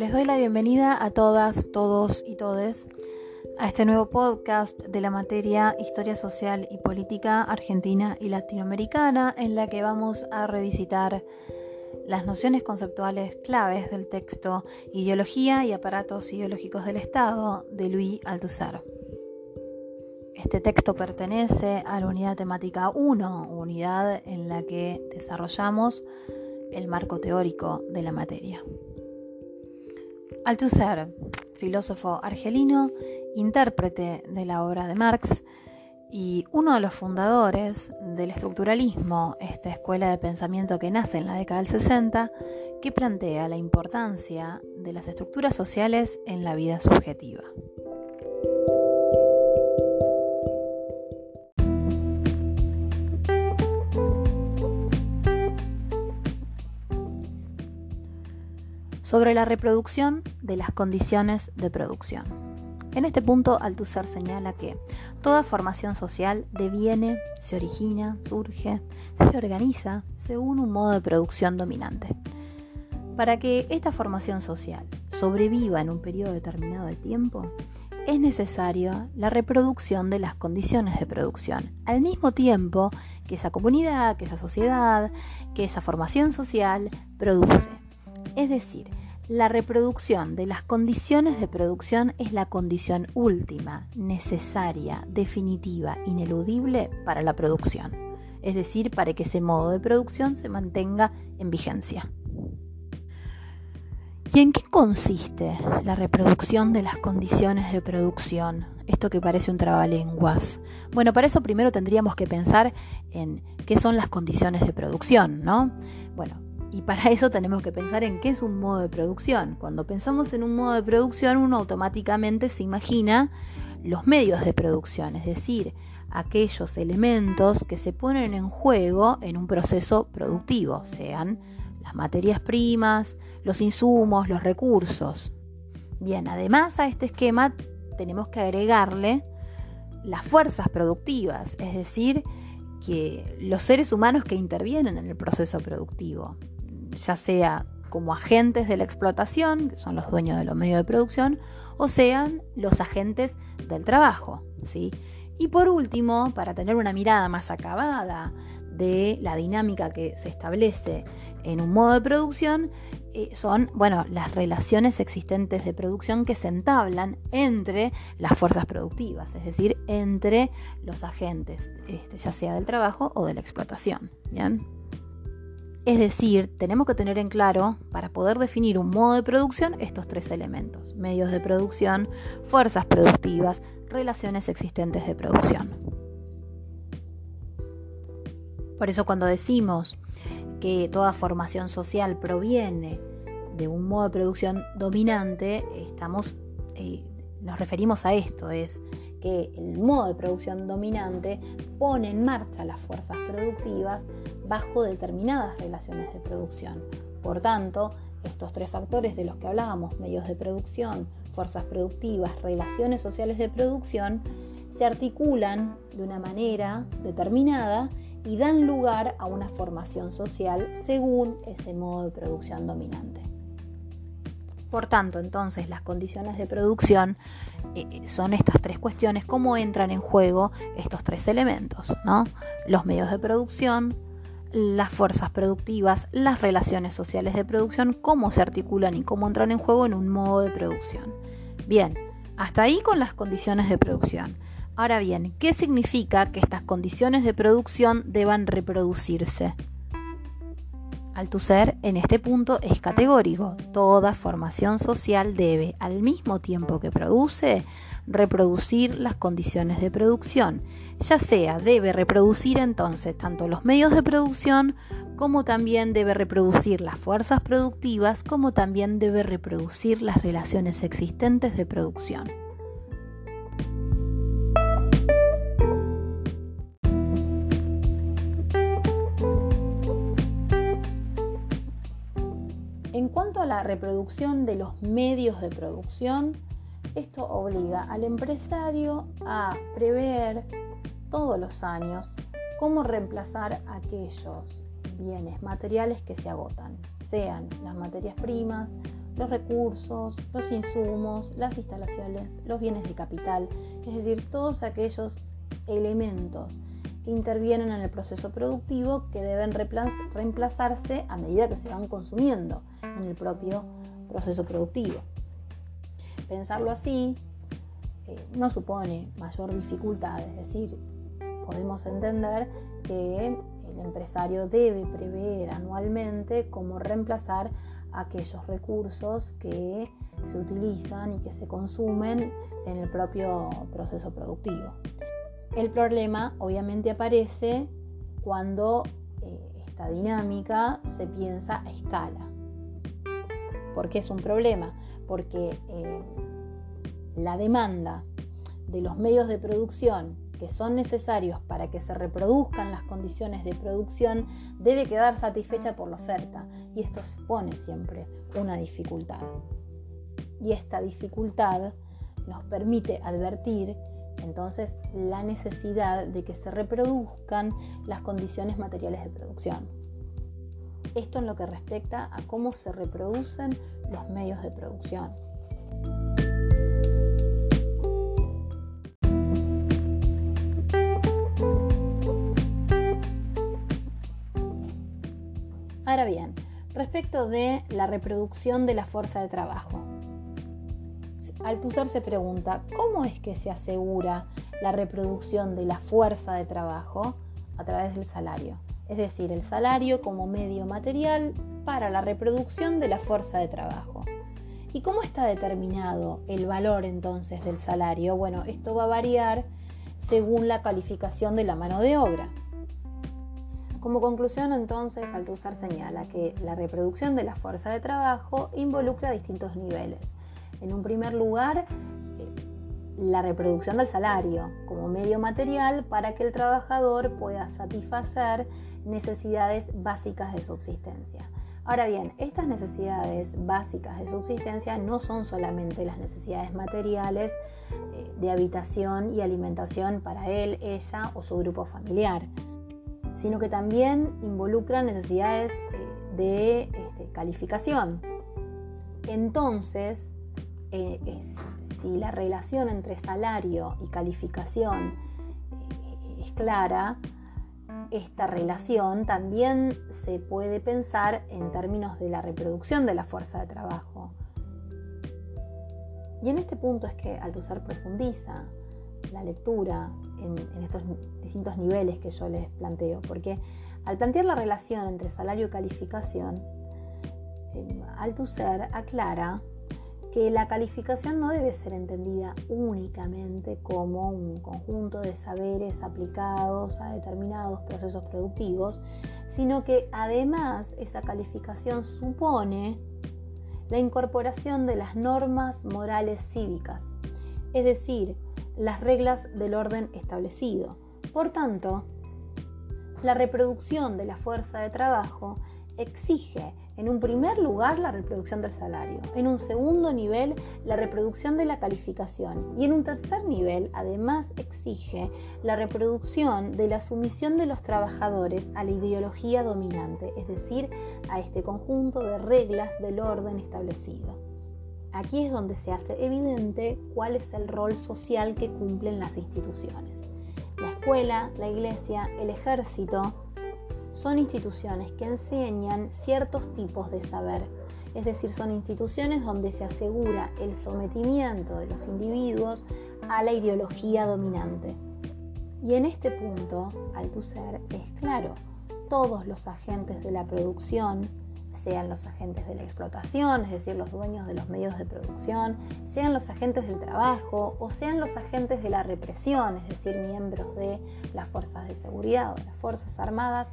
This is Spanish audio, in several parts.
Les doy la bienvenida a todas, todos y todes a este nuevo podcast de la materia Historia Social y Política Argentina y Latinoamericana en la que vamos a revisitar las nociones conceptuales claves del texto Ideología y aparatos ideológicos del Estado de Louis Althusser. Este texto pertenece a la unidad temática 1, unidad en la que desarrollamos el marco teórico de la materia. Althusser, filósofo argelino, intérprete de la obra de Marx y uno de los fundadores del estructuralismo, esta escuela de pensamiento que nace en la década del 60, que plantea la importancia de las estructuras sociales en la vida subjetiva. Sobre la reproducción de las condiciones de producción. En este punto, Althusser señala que toda formación social deviene, se origina, surge, se organiza según un modo de producción dominante. Para que esta formación social sobreviva en un periodo determinado de tiempo, es necesaria la reproducción de las condiciones de producción, al mismo tiempo que esa comunidad, que esa sociedad, que esa formación social produce. Es decir, la reproducción de las condiciones de producción es la condición última, necesaria, definitiva, ineludible para la producción, es decir, para que ese modo de producción se mantenga en vigencia. ¿Y en qué consiste la reproducción de las condiciones de producción? Esto que parece un trabalenguas. Bueno, para eso primero tendríamos que pensar en qué son las condiciones de producción, ¿no? Bueno, y para eso tenemos que pensar en qué es un modo de producción. Cuando pensamos en un modo de producción, uno automáticamente se imagina los medios de producción, es decir, aquellos elementos que se ponen en juego en un proceso productivo, sean las materias primas, los insumos, los recursos. Bien, además a este esquema tenemos que agregarle las fuerzas productivas, es decir, que los seres humanos que intervienen en el proceso productivo ya sea como agentes de la explotación, que son los dueños de los medios de producción, o sean los agentes del trabajo. ¿sí? Y por último, para tener una mirada más acabada de la dinámica que se establece en un modo de producción, eh, son bueno, las relaciones existentes de producción que se entablan entre las fuerzas productivas, es decir, entre los agentes, este, ya sea del trabajo o de la explotación. ¿bien? Es decir, tenemos que tener en claro, para poder definir un modo de producción, estos tres elementos. Medios de producción, fuerzas productivas, relaciones existentes de producción. Por eso cuando decimos que toda formación social proviene de un modo de producción dominante, estamos, eh, nos referimos a esto, es que el modo de producción dominante pone en marcha las fuerzas productivas bajo determinadas relaciones de producción. Por tanto, estos tres factores de los que hablábamos, medios de producción, fuerzas productivas, relaciones sociales de producción, se articulan de una manera determinada y dan lugar a una formación social según ese modo de producción dominante. Por tanto, entonces las condiciones de producción eh, son estas tres cuestiones, cómo entran en juego estos tres elementos, ¿no? Los medios de producción, las fuerzas productivas, las relaciones sociales de producción, cómo se articulan y cómo entran en juego en un modo de producción. Bien, hasta ahí con las condiciones de producción. Ahora bien, ¿qué significa que estas condiciones de producción deban reproducirse? Althusser en este punto es categórico. Toda formación social debe, al mismo tiempo que produce, reproducir las condiciones de producción. Ya sea debe reproducir entonces tanto los medios de producción como también debe reproducir las fuerzas productivas como también debe reproducir las relaciones existentes de producción. La reproducción de los medios de producción, esto obliga al empresario a prever todos los años cómo reemplazar aquellos bienes materiales que se agotan, sean las materias primas, los recursos, los insumos, las instalaciones, los bienes de capital, es decir, todos aquellos elementos intervienen en el proceso productivo que deben reemplazarse a medida que se van consumiendo en el propio proceso productivo. Pensarlo así eh, no supone mayor dificultad, es decir, podemos entender que el empresario debe prever anualmente cómo reemplazar aquellos recursos que se utilizan y que se consumen en el propio proceso productivo. El problema obviamente aparece cuando eh, esta dinámica se piensa a escala. ¿Por qué es un problema? Porque eh, la demanda de los medios de producción que son necesarios para que se reproduzcan las condiciones de producción debe quedar satisfecha por la oferta y esto supone siempre una dificultad. Y esta dificultad nos permite advertir entonces la necesidad de que se reproduzcan las condiciones materiales de producción. Esto en lo que respecta a cómo se reproducen los medios de producción. Ahora bien, respecto de la reproducción de la fuerza de trabajo. Althusser se pregunta, ¿cómo es que se asegura la reproducción de la fuerza de trabajo a través del salario? Es decir, el salario como medio material para la reproducción de la fuerza de trabajo. ¿Y cómo está determinado el valor entonces del salario? Bueno, esto va a variar según la calificación de la mano de obra. Como conclusión, entonces, Althusser señala que la reproducción de la fuerza de trabajo involucra distintos niveles. En un primer lugar, eh, la reproducción del salario como medio material para que el trabajador pueda satisfacer necesidades básicas de subsistencia. Ahora bien, estas necesidades básicas de subsistencia no son solamente las necesidades materiales eh, de habitación y alimentación para él, ella o su grupo familiar sino que también involucran necesidades eh, de este, calificación. Entonces, eh, si la relación entre salario y calificación eh, es clara, esta relación también se puede pensar en términos de la reproducción de la fuerza de trabajo. Y en este punto es que Althusser profundiza la lectura en, estos distintos niveles que yo les planteo, porque al plantear la relación entre salario y calificación, eh, Althusser aclara que la calificación no debe ser entendida únicamente como un conjunto de saberes aplicados a determinados procesos productivos, sino que además esa calificación supone la incorporación de las normas morales cívicas, es decir, las reglas del orden establecido. Por tanto, la reproducción de la fuerza de trabajo exige en un primer lugar la reproducción del salario, en un segundo nivel la reproducción de la calificación y en un tercer nivel además exige la reproducción de la sumisión de los trabajadores a la ideología dominante, es decir, a este conjunto de reglas del orden establecido. Aquí es donde se hace evidente cuál es el rol social que cumplen las instituciones. La escuela, la iglesia, el ejército son instituciones que enseñan ciertos tipos de saber, es decir, son instituciones donde se asegura el sometimiento de los individuos a la ideología dominante. Y en este punto, Althusser es claro, todos los agentes de la producción, sean los agentes de la explotación, es decir, los dueños de los medios de producción, sean los agentes del trabajo o sean los agentes de la represión, es decir, miembros de las fuerzas de seguridad o de las fuerzas armadas,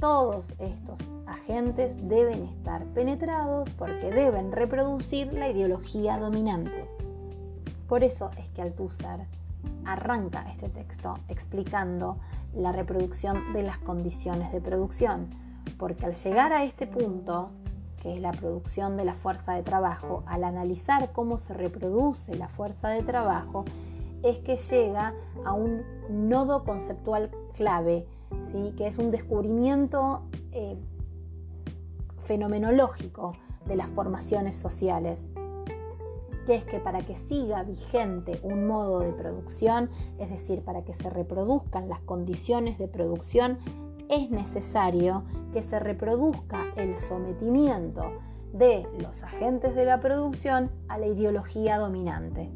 todos estos agentes deben estar penetrados porque deben reproducir la ideología dominante. Por eso es que Althusser arranca este texto explicando la reproducción de las condiciones de producción porque al llegar a este punto, que es la producción de la fuerza de trabajo, al analizar cómo se reproduce la fuerza de trabajo, es que llega a un nodo conceptual clave, ¿sí? que es un descubrimiento eh, fenomenológico de las formaciones sociales, que es que para que siga vigente un modo de producción, es decir, para que se reproduzcan las condiciones de producción, es necesario que se reproduzca el sometimiento de los agentes de la producción a la ideología dominante.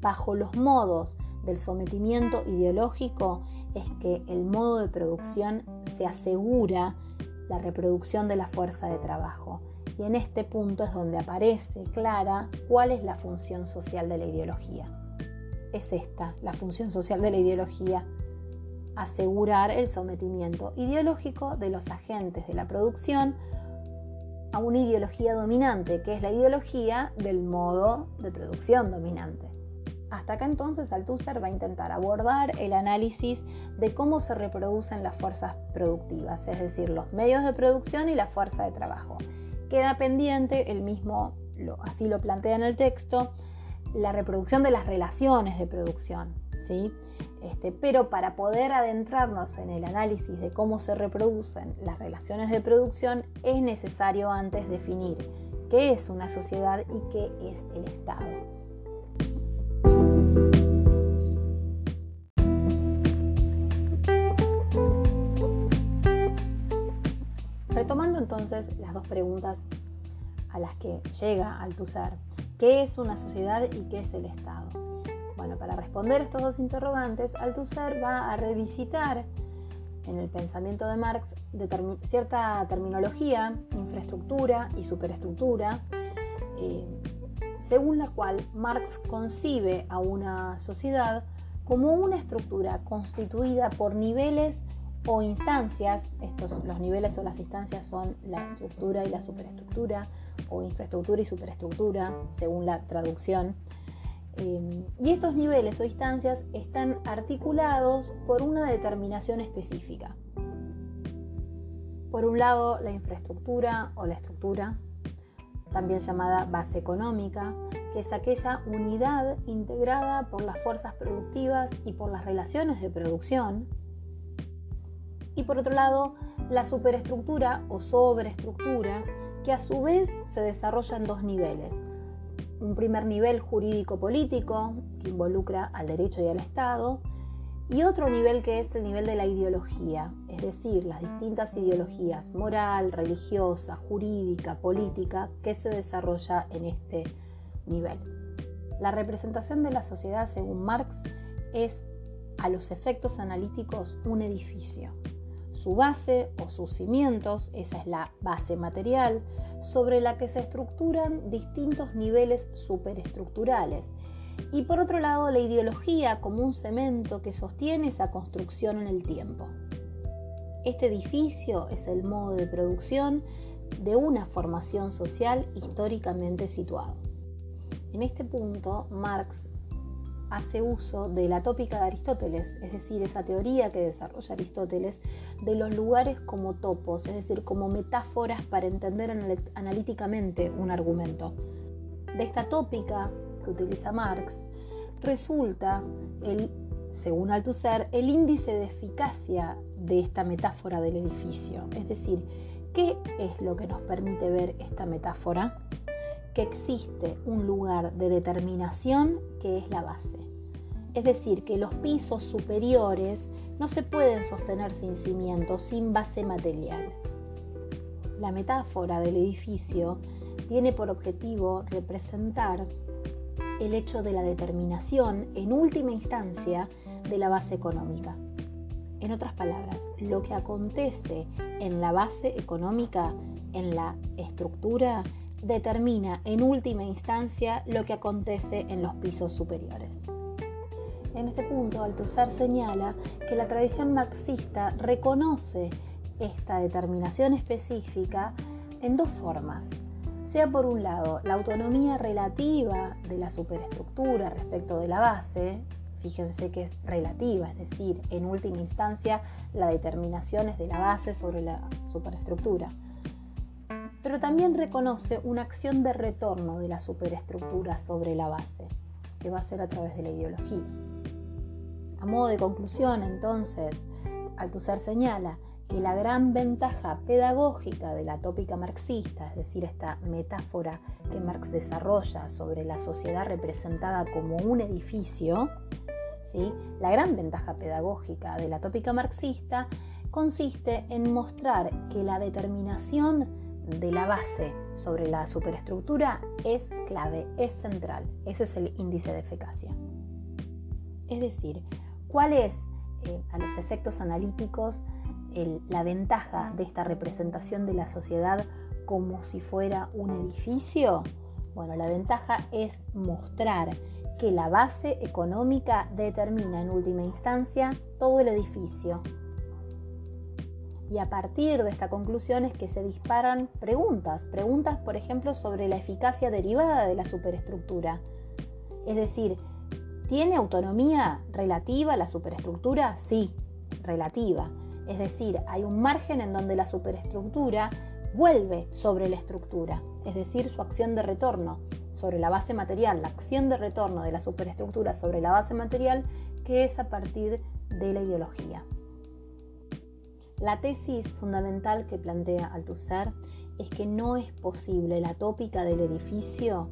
Bajo los modos del sometimiento ideológico es que el modo de producción se asegura la reproducción de la fuerza de trabajo y en este punto es donde aparece clara cuál es la función social de la ideología. Es esta, la función social de la ideología, asegurar el sometimiento ideológico de los agentes de la producción a una ideología dominante, que es la ideología del modo de producción dominante. Hasta acá entonces Althusser va a intentar abordar el análisis de cómo se reproducen las fuerzas productivas, es decir, los medios de producción y la fuerza de trabajo. Queda pendiente, el mismo así lo plantea en el texto, la reproducción de las relaciones de producción, ¿sí? Este, pero para poder adentrarnos en el análisis de cómo se reproducen las relaciones de producción es necesario antes definir qué es una sociedad y qué es el Estado. Preguntas a las que llega Althusser, ¿qué es una sociedad y qué es el Estado? Bueno, para responder estos dos interrogantes, Althusser va a revisitar en el pensamiento de Marx cierta terminología, infraestructura y superestructura, eh, según la cual Marx concibe a una sociedad como una estructura constituida por niveles o instancias, estos, los niveles o las instancias son la estructura y la superestructura, o infraestructura y superestructura, según la traducción. Eh, y estos niveles o instancias están articulados por una determinación específica. Por un lado, la infraestructura o la estructura, también llamada base económica, que es aquella unidad integrada por las fuerzas productivas y por las relaciones de producción, y por otro lado la superestructura o sobreestructura, que a su vez se desarrolla en dos niveles. Un primer nivel jurídico-político, que involucra al derecho y al Estado, y otro nivel que es el nivel de la ideología, es decir, las distintas ideologías moral, religiosa, jurídica, política, que se desarrolla en este nivel. La representación de la sociedad, según Marx, es a los efectos analíticos un edificio su base o sus cimientos, esa es la base material, sobre la que se estructuran distintos niveles superestructurales. Y por otro lado, la ideología como un cemento que sostiene esa construcción en el tiempo. Este edificio es el modo de producción de una formación social históricamente situado. En este punto, Marx hace uso de la tópica de Aristóteles, es decir, esa teoría que desarrolla Aristóteles de los lugares como topos, es decir, como metáforas para entender analíticamente un argumento. De esta tópica que utiliza Marx, resulta, el, según Althusser, el índice de eficacia de esta metáfora del edificio. Es decir, ¿qué es lo que nos permite ver esta metáfora? Que existe un lugar de determinación que es la base. Es decir, que los pisos superiores no se pueden sostener sin cimiento, sin base material. La metáfora del edificio tiene por objetivo representar el hecho de la determinación, en última instancia, de la base económica. En otras palabras, lo que acontece en la base económica, en la estructura, determina en última instancia lo que acontece en los pisos superiores. En este punto, Althusser señala que la tradición marxista reconoce esta determinación específica en dos formas. Sea por un lado la autonomía relativa de la superestructura respecto de la base, fíjense que es relativa, es decir, en última instancia la determinación es de la base sobre la superestructura pero también reconoce una acción de retorno de la superestructura sobre la base, que va a ser a través de la ideología. A modo de conclusión, entonces, Althusser señala que la gran ventaja pedagógica de la tópica marxista, es decir, esta metáfora que Marx desarrolla sobre la sociedad representada como un edificio, ¿sí? la gran ventaja pedagógica de la tópica marxista consiste en mostrar que la determinación de la base sobre la superestructura es clave, es central. Ese es el índice de eficacia. Es decir, ¿cuál es eh, a los efectos analíticos la ventaja de esta representación de la sociedad como si fuera un edificio? Bueno, la ventaja es mostrar que la base económica determina en última instancia todo el edificio. Y a partir de esta conclusión es que se disparan preguntas, preguntas por ejemplo sobre la eficacia derivada de la superestructura. Es decir, ¿tiene autonomía relativa la superestructura? Sí, relativa. Es decir, hay un margen en donde la superestructura vuelve sobre la estructura, es decir, su acción de retorno sobre la base material, la acción de retorno de la superestructura sobre la base material, que es a partir de la ideología. La tesis fundamental que plantea Althusser es que no es posible la tópica del edificio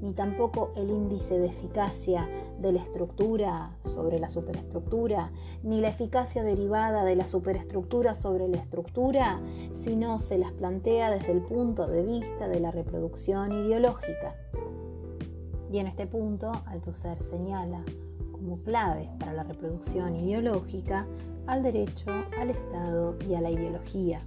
ni tampoco el índice de eficacia de la estructura sobre la superestructura, ni la eficacia derivada de la superestructura sobre la estructura, sino se las plantea desde el punto de vista de la reproducción ideológica. Y en este punto, Althusser señala como clave para la reproducción ideológica al derecho, al Estado y a la ideología.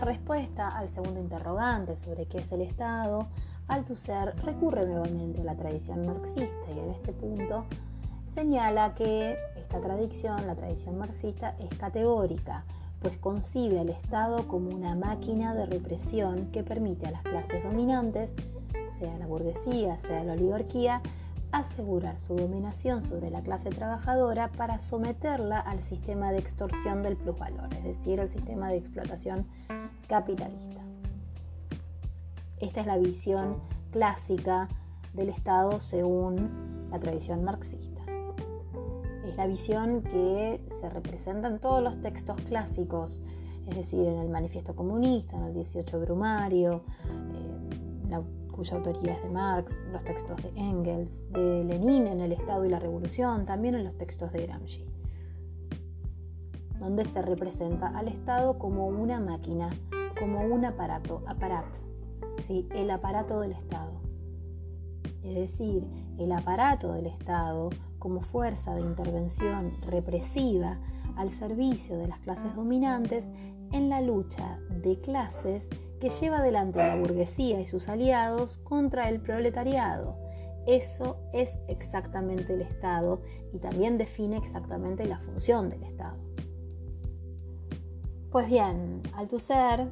respuesta al segundo interrogante sobre qué es el Estado, Althusser recurre nuevamente a la tradición marxista y en este punto señala que esta tradición, la tradición marxista, es categórica, pues concibe al Estado como una máquina de represión que permite a las clases dominantes, sea la burguesía, sea la oligarquía, asegurar su dominación sobre la clase trabajadora para someterla al sistema de extorsión del plusvalor, es decir, al sistema de explotación capitalista. Esta es la visión clásica del Estado según la tradición marxista. Es la visión que se representa en todos los textos clásicos, es decir, en el Manifiesto Comunista, en el 18 Brumario, eh, cuya autoría es de Marx, los textos de Engels, de Lenin en El Estado y la Revolución, también en los textos de Gramsci, donde se representa al Estado como una máquina como un aparato, aparato, ¿sí? el aparato del Estado. Es decir, el aparato del Estado como fuerza de intervención represiva al servicio de las clases dominantes en la lucha de clases que lleva adelante la burguesía y sus aliados contra el proletariado. Eso es exactamente el Estado y también define exactamente la función del Estado. Pues bien, Althusser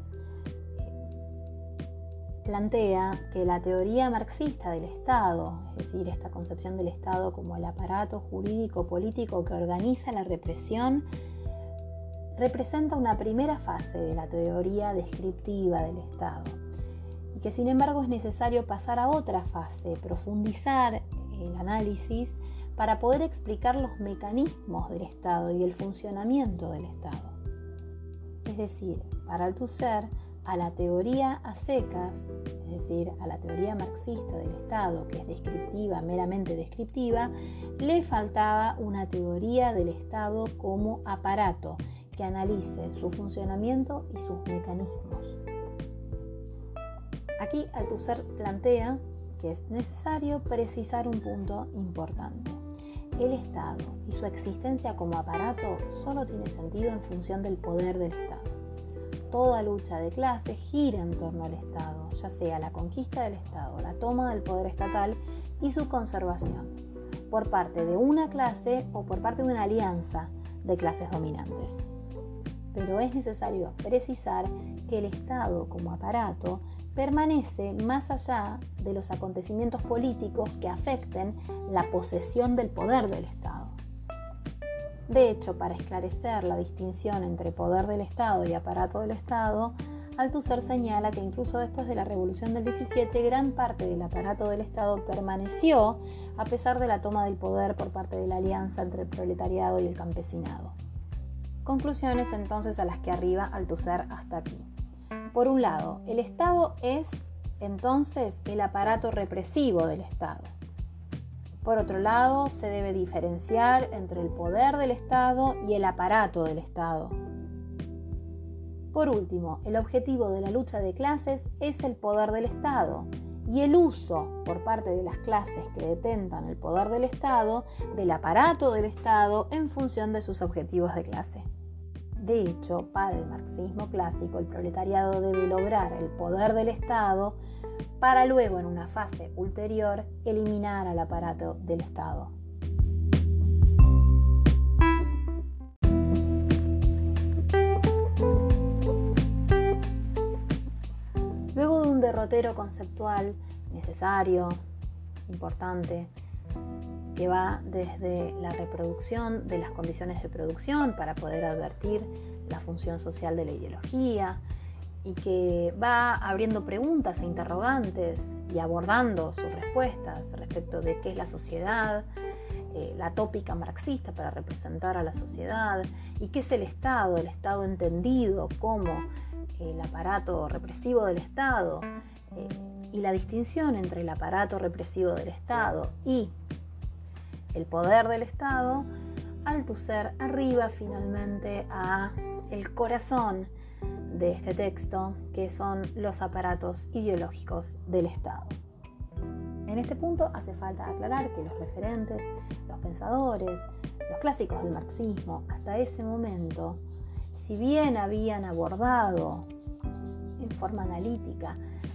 plantea que la teoría marxista del Estado, es decir, esta concepción del Estado como el aparato jurídico político que organiza la represión, representa una primera fase de la teoría descriptiva del Estado y que sin embargo es necesario pasar a otra fase, profundizar el análisis para poder explicar los mecanismos del Estado y el funcionamiento del Estado. Es decir, para Althusser, a la teoría a secas, es decir, a la teoría marxista del Estado, que es descriptiva, meramente descriptiva, le faltaba una teoría del Estado como aparato que analice su funcionamiento y sus mecanismos. Aquí Althusser plantea que es necesario precisar un punto importante. El Estado y su existencia como aparato solo tiene sentido en función del poder del Estado toda lucha de clase gira en torno al Estado, ya sea la conquista del Estado, la toma del poder estatal y su conservación, por parte de una clase o por parte de una alianza de clases dominantes. Pero es necesario precisar que el Estado como aparato permanece más allá de los acontecimientos políticos que afecten la posesión del poder del Estado. De hecho, para esclarecer la distinción entre poder del Estado y aparato del Estado, Althusser señala que incluso después de la Revolución del 17, gran parte del aparato del Estado permaneció a pesar de la toma del poder por parte de la alianza entre el proletariado y el campesinado. Conclusiones entonces a las que arriba Althusser hasta aquí. Por un lado, el Estado es entonces el aparato represivo del Estado. Por otro lado, se debe diferenciar entre el poder del Estado y el aparato del Estado. Por último, el objetivo de la lucha de clases es el poder del Estado y el uso por parte de las clases que detentan el poder del Estado del aparato del Estado en función de sus objetivos de clase. De hecho, para el marxismo clásico, el proletariado debe lograr el poder del Estado para luego, en una fase ulterior, eliminar al aparato del Estado. Luego de un derrotero conceptual necesario, importante, que va desde la reproducción de las condiciones de producción para poder advertir la función social de la ideología y que va abriendo preguntas e interrogantes y abordando sus respuestas respecto de qué es la sociedad, eh, la tópica marxista para representar a la sociedad y qué es el Estado, el Estado entendido como el aparato represivo del Estado eh, y la distinción entre el aparato represivo del Estado y el poder del Estado, Althusser arriba finalmente a el corazón de este texto, que son los aparatos ideológicos del Estado. En este punto hace falta aclarar que los referentes, los pensadores, los clásicos del marxismo, hasta ese momento, si bien habían abordado en forma analítica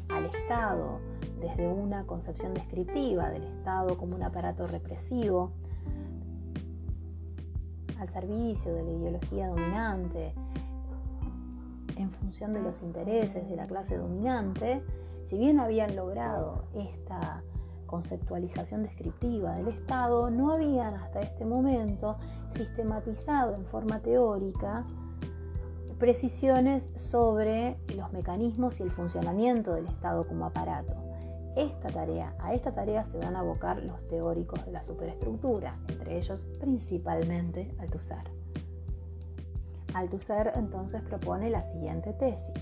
al Estado desde una concepción descriptiva del Estado como un aparato represivo, al servicio de la ideología dominante, en función de los intereses de la clase dominante, si bien habían logrado esta conceptualización descriptiva del Estado, no habían hasta este momento sistematizado en forma teórica precisiones sobre los mecanismos y el funcionamiento del Estado como aparato. Esta tarea, a esta tarea se van a abocar los teóricos de la superestructura, entre ellos principalmente Althusser. Althusser entonces propone la siguiente tesis.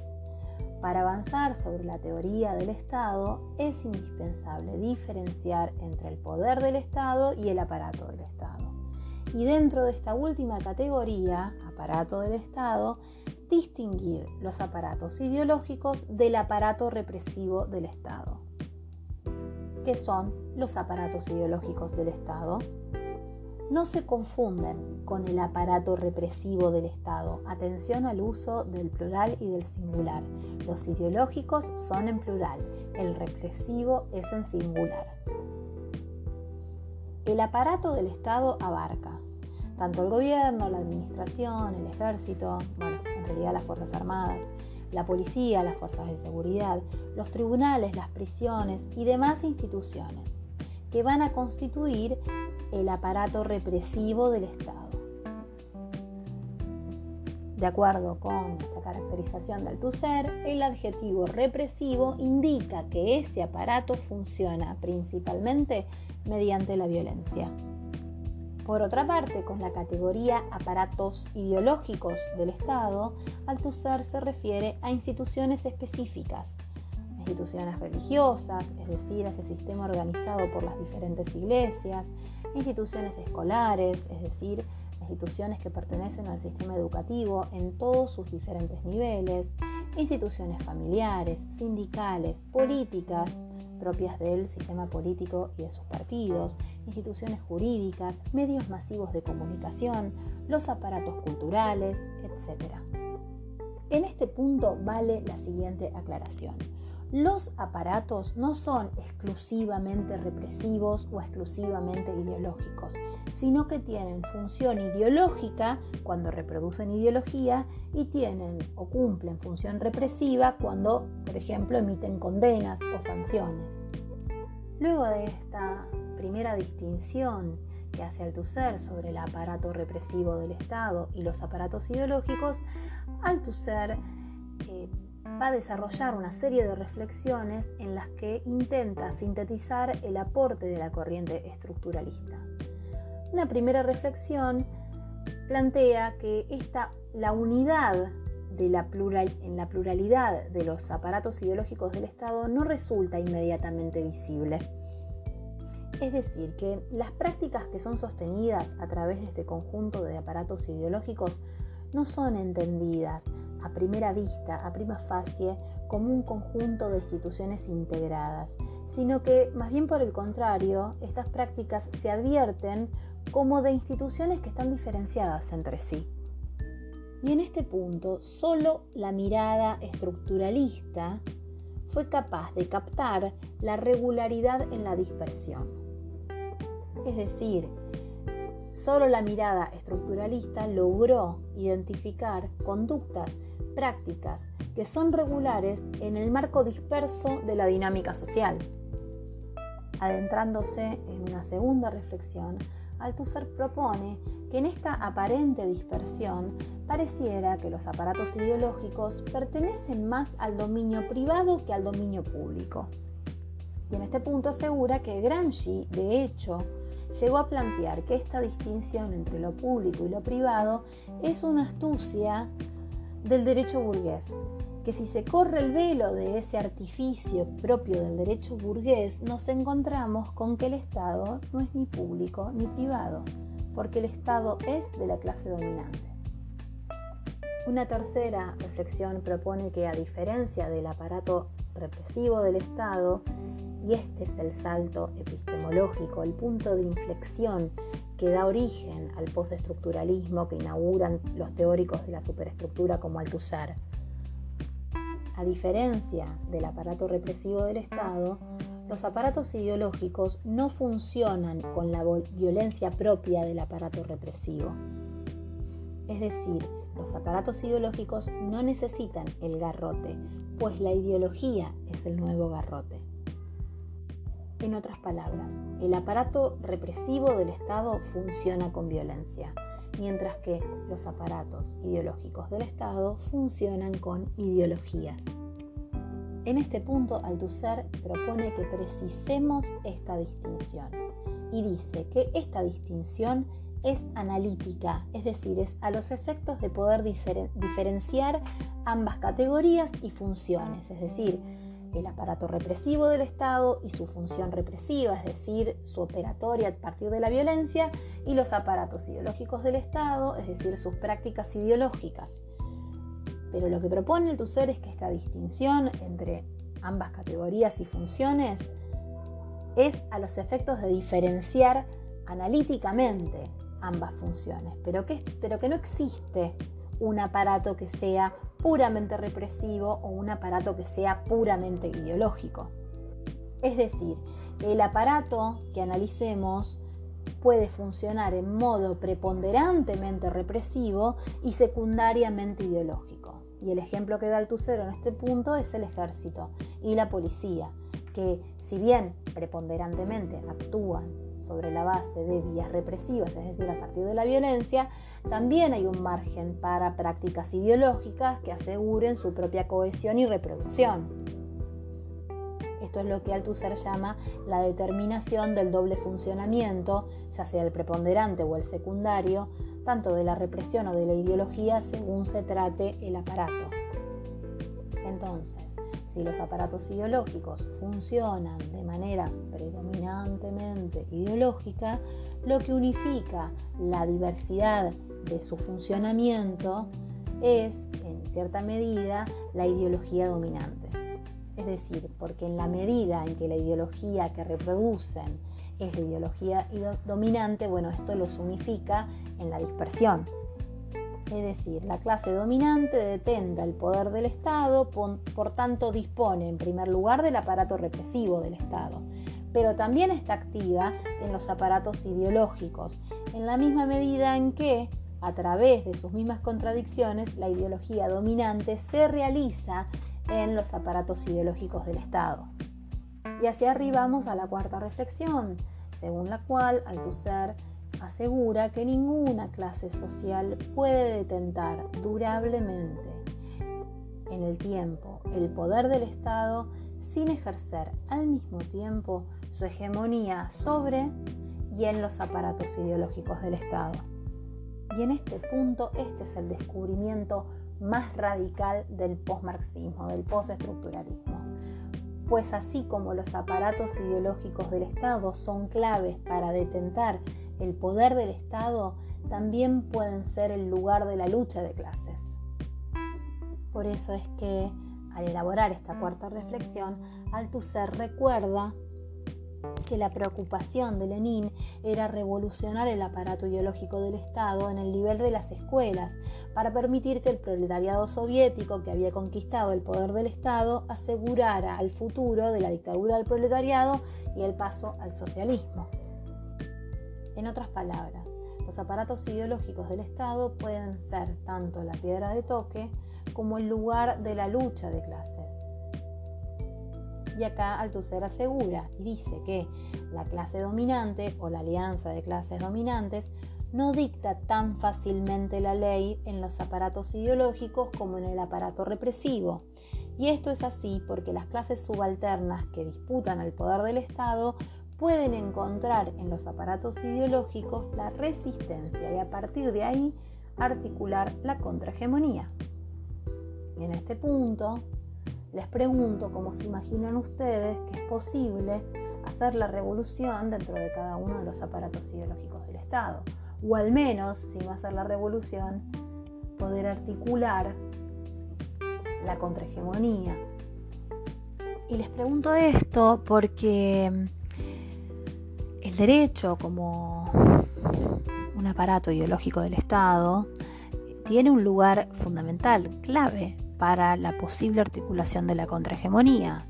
Para avanzar sobre la teoría del Estado es indispensable diferenciar entre el poder del Estado y el aparato del Estado. Y dentro de esta última categoría, aparato del Estado, distinguir los aparatos ideológicos del aparato represivo del Estado. ¿Qué son los aparatos ideológicos del Estado? No se confunden con el aparato represivo del Estado. Atención al uso del plural y del singular. Los ideológicos son en plural, el represivo es en singular. El aparato del Estado abarca tanto el gobierno, la administración, el ejército, bueno, en realidad las Fuerzas Armadas, la policía, las fuerzas de seguridad, los tribunales, las prisiones y demás instituciones que van a constituir el aparato represivo del Estado. De acuerdo con esta caracterización de Althusser, el adjetivo represivo indica que ese aparato funciona principalmente mediante la violencia. Por otra parte, con la categoría aparatos ideológicos del Estado, Althusser se refiere a instituciones específicas, instituciones religiosas, es decir, a ese sistema organizado por las diferentes iglesias, instituciones escolares, es decir, instituciones que pertenecen al sistema educativo en todos sus diferentes niveles, instituciones familiares, sindicales, políticas, propias del sistema político y de sus partidos, instituciones jurídicas, medios masivos de comunicación, los aparatos culturales, etc. En este punto vale la siguiente aclaración. Los aparatos no son exclusivamente represivos o exclusivamente ideológicos, sino que tienen función ideológica cuando reproducen ideología y tienen o cumplen función represiva cuando, por ejemplo, emiten condenas o sanciones. Luego de esta primera distinción que hace Althusser sobre el aparato represivo del Estado y los aparatos ideológicos, Althusser eh, va a desarrollar una serie de reflexiones en las que intenta sintetizar el aporte de la corriente estructuralista. Una primera reflexión plantea que esta, la unidad en la pluralidad de los aparatos ideológicos del Estado no resulta inmediatamente visible. Es decir, que las prácticas que son sostenidas a través de este conjunto de aparatos ideológicos no son entendidas a primera vista, a prima facie, como un conjunto de instituciones integradas, sino que más bien por el contrario, estas prácticas se advierten como de instituciones que están diferenciadas entre sí. Y en este punto, solo la mirada estructuralista fue capaz de captar la regularidad en la dispersión. Es decir, solo la mirada estructuralista logró identificar conductas, prácticas que son regulares en el marco disperso de la dinámica social. Adentrándose en una segunda reflexión, Althusser propone que en esta aparente dispersión pareciera que los aparatos ideológicos pertenecen más al dominio privado que al dominio público. Y en este punto asegura que Gramsci, de hecho, llegó a plantear que esta distinción entre lo público y lo privado es una astucia del derecho burgués, que si se corre el velo de ese artificio propio del derecho burgués, nos encontramos con que el Estado no es ni público ni privado, porque el Estado es de la clase dominante. Una tercera reflexión propone que a diferencia del aparato represivo del Estado, y este es el salto epistemológico, el punto de inflexión que da origen al postestructuralismo que inauguran los teóricos de la superestructura como Althusser. A diferencia del aparato represivo del Estado, los aparatos ideológicos no funcionan con la violencia propia del aparato represivo. Es decir, los aparatos ideológicos no necesitan el garrote, pues la ideología es el nuevo garrote. En otras palabras, el aparato represivo del Estado funciona con violencia, mientras que los aparatos ideológicos del Estado funcionan con ideologías. En este punto, Althusser propone que precisemos esta distinción y dice que esta distinción es analítica, es decir, es a los efectos de poder diferenciar ambas categorías y funciones, es decir, el aparato represivo del Estado y su función represiva, es decir, su operatoria a partir de la violencia, y los aparatos ideológicos del Estado, es decir, sus prácticas ideológicas. Pero lo que propone el TUSER es que esta distinción entre ambas categorías y funciones es a los efectos de diferenciar analíticamente ambas funciones, pero que, pero que no existe un aparato que sea puramente represivo o un aparato que sea puramente ideológico. Es decir, el aparato que analicemos puede funcionar en modo preponderantemente represivo y secundariamente ideológico. Y el ejemplo que da Althusser en este punto es el ejército y la policía, que si bien preponderantemente actúan sobre la base de vías represivas, es decir, a partir de la violencia, también hay un margen para prácticas ideológicas que aseguren su propia cohesión y reproducción. Esto es lo que Althusser llama la determinación del doble funcionamiento, ya sea el preponderante o el secundario, tanto de la represión o de la ideología según se trate el aparato. Entonces, si los aparatos ideológicos funcionan de manera predominantemente ideológica, lo que unifica la diversidad de su funcionamiento es, en cierta medida, la ideología dominante. Es decir, porque en la medida en que la ideología que reproducen es la ideología dominante, bueno, esto los unifica en la dispersión. Es decir, la clase dominante detenta el poder del Estado, por, tanto dispone en primer lugar del aparato represivo del Estado, pero también está activa en los aparatos ideológicos, en la misma medida en que, a través de sus mismas contradicciones, la ideología dominante se realiza en los aparatos ideológicos del Estado. Y así arribamos a la cuarta reflexión, según la cual Althusser asegura que ninguna clase social puede detentar durablemente en el tiempo el poder del Estado sin ejercer al mismo tiempo su hegemonía sobre y en los aparatos ideológicos del Estado. Y en este punto este es el descubrimiento más radical del postmarxismo, del postestructuralismo. Pues así como los aparatos ideológicos del Estado son claves para detentar el poder del Estado, también pueden ser el lugar de la lucha de clases. Por eso es que al elaborar esta cuarta reflexión, Althusser recuerda que la preocupación de Lenin era revolucionar el aparato ideológico del Estado en el nivel de las escuelas, para permitir que el proletariado soviético que había conquistado el poder del Estado asegurara al futuro de la dictadura del proletariado y el paso al socialismo. En otras palabras, los aparatos ideológicos del Estado pueden ser tanto la piedra de toque como el lugar de la lucha de clases y acá Althusser asegura y dice que la clase dominante o la alianza de clases dominantes no dicta tan fácilmente la ley en los aparatos ideológicos como en el aparato represivo. Y esto es así porque las clases subalternas que disputan el poder del Estado pueden encontrar en los aparatos ideológicos la resistencia y a partir de ahí articular la contrahegemonía. En este punto, les pregunto cómo se imaginan ustedes que es posible hacer la revolución dentro de cada uno de los aparatos ideológicos del Estado. O al menos, si va a ser la revolución, poder articular la contrahegemonía. Y les pregunto esto porque el derecho como un aparato ideológico del Estado tiene un lugar fundamental, clave para la posible articulación de la contrahegemonía.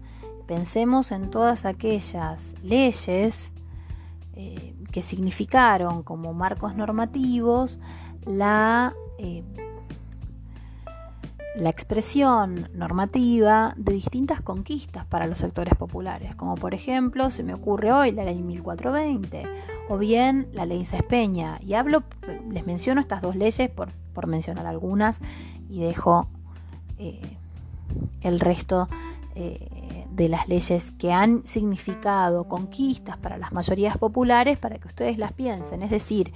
Pensemos en todas aquellas leyes eh, que significaron como marcos normativos la, eh, la expresión normativa de distintas conquistas para los sectores populares, como por ejemplo se me ocurre hoy la ley 1420 o bien la ley Cespeña. Y hablo, les menciono estas dos leyes por, por mencionar algunas y dejo eh, el resto eh, de las leyes que han significado conquistas para las mayorías populares para que ustedes las piensen. Es decir,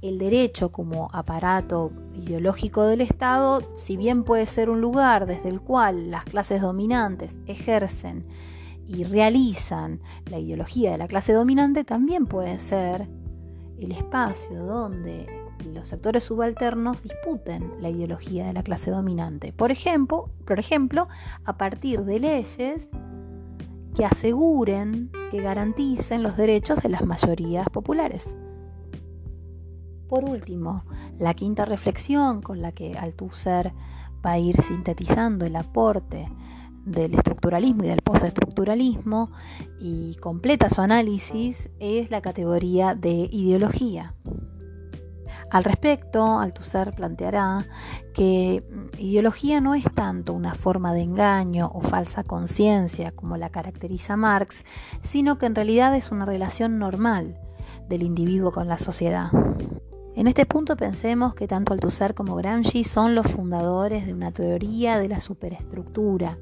el derecho como aparato ideológico del Estado, si bien puede ser un lugar desde el cual las clases dominantes ejercen y realizan la ideología de la clase dominante, también puede ser el espacio donde los sectores subalternos disputen la ideología de la clase dominante. Por ejemplo, por ejemplo, a partir de leyes que aseguren, que garanticen los derechos de las mayorías populares. Por último, la quinta reflexión con la que Althusser va a ir sintetizando el aporte del estructuralismo y del postestructuralismo y completa su análisis es la categoría de ideología. Al respecto, Althusser planteará que mm, ideología no es tanto una forma de engaño o falsa conciencia como la caracteriza Marx, sino que en realidad es una relación normal del individuo con la sociedad. En este punto pensemos que tanto Althusser como Gramsci son los fundadores de una teoría de la superestructura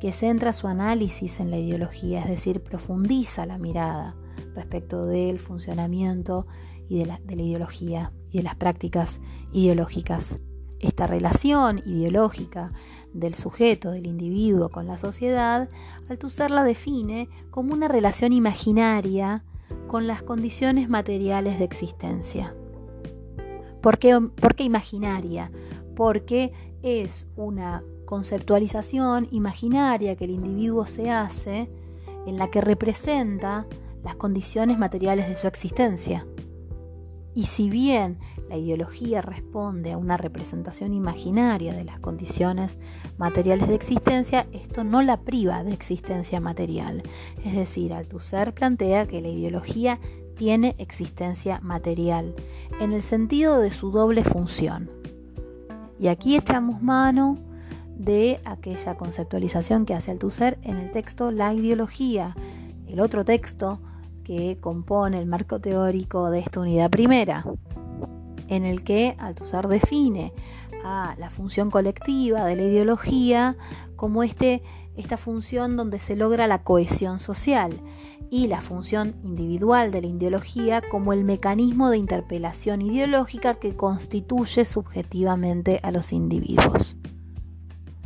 que centra su análisis en la ideología, es decir, profundiza la mirada respecto del funcionamiento y de la, de la ideología y de las prácticas ideológicas. Esta relación ideológica del sujeto, del individuo con la sociedad, Althusser la define como una relación imaginaria con las condiciones materiales de existencia. ¿Por qué, ¿Por qué, imaginaria? Porque es una conceptualización imaginaria que el individuo se hace en la que representa las condiciones materiales de su existencia. Y si bien la ideología responde a una representación imaginaria de las condiciones materiales de existencia, esto no la priva de existencia material. Es decir, Althusser plantea que la ideología tiene existencia material, en el sentido de su doble función. Y aquí echamos mano de aquella conceptualización que hace Althusser en el texto La ideología, el otro texto que compone el marco teórico de esta unidad primera. en el que Althusser define a la función colectiva de la ideología como este, esta función donde se logra la cohesión social y la función individual de la ideología como el mecanismo de interpelación ideológica que constituye subjetivamente a los individuos.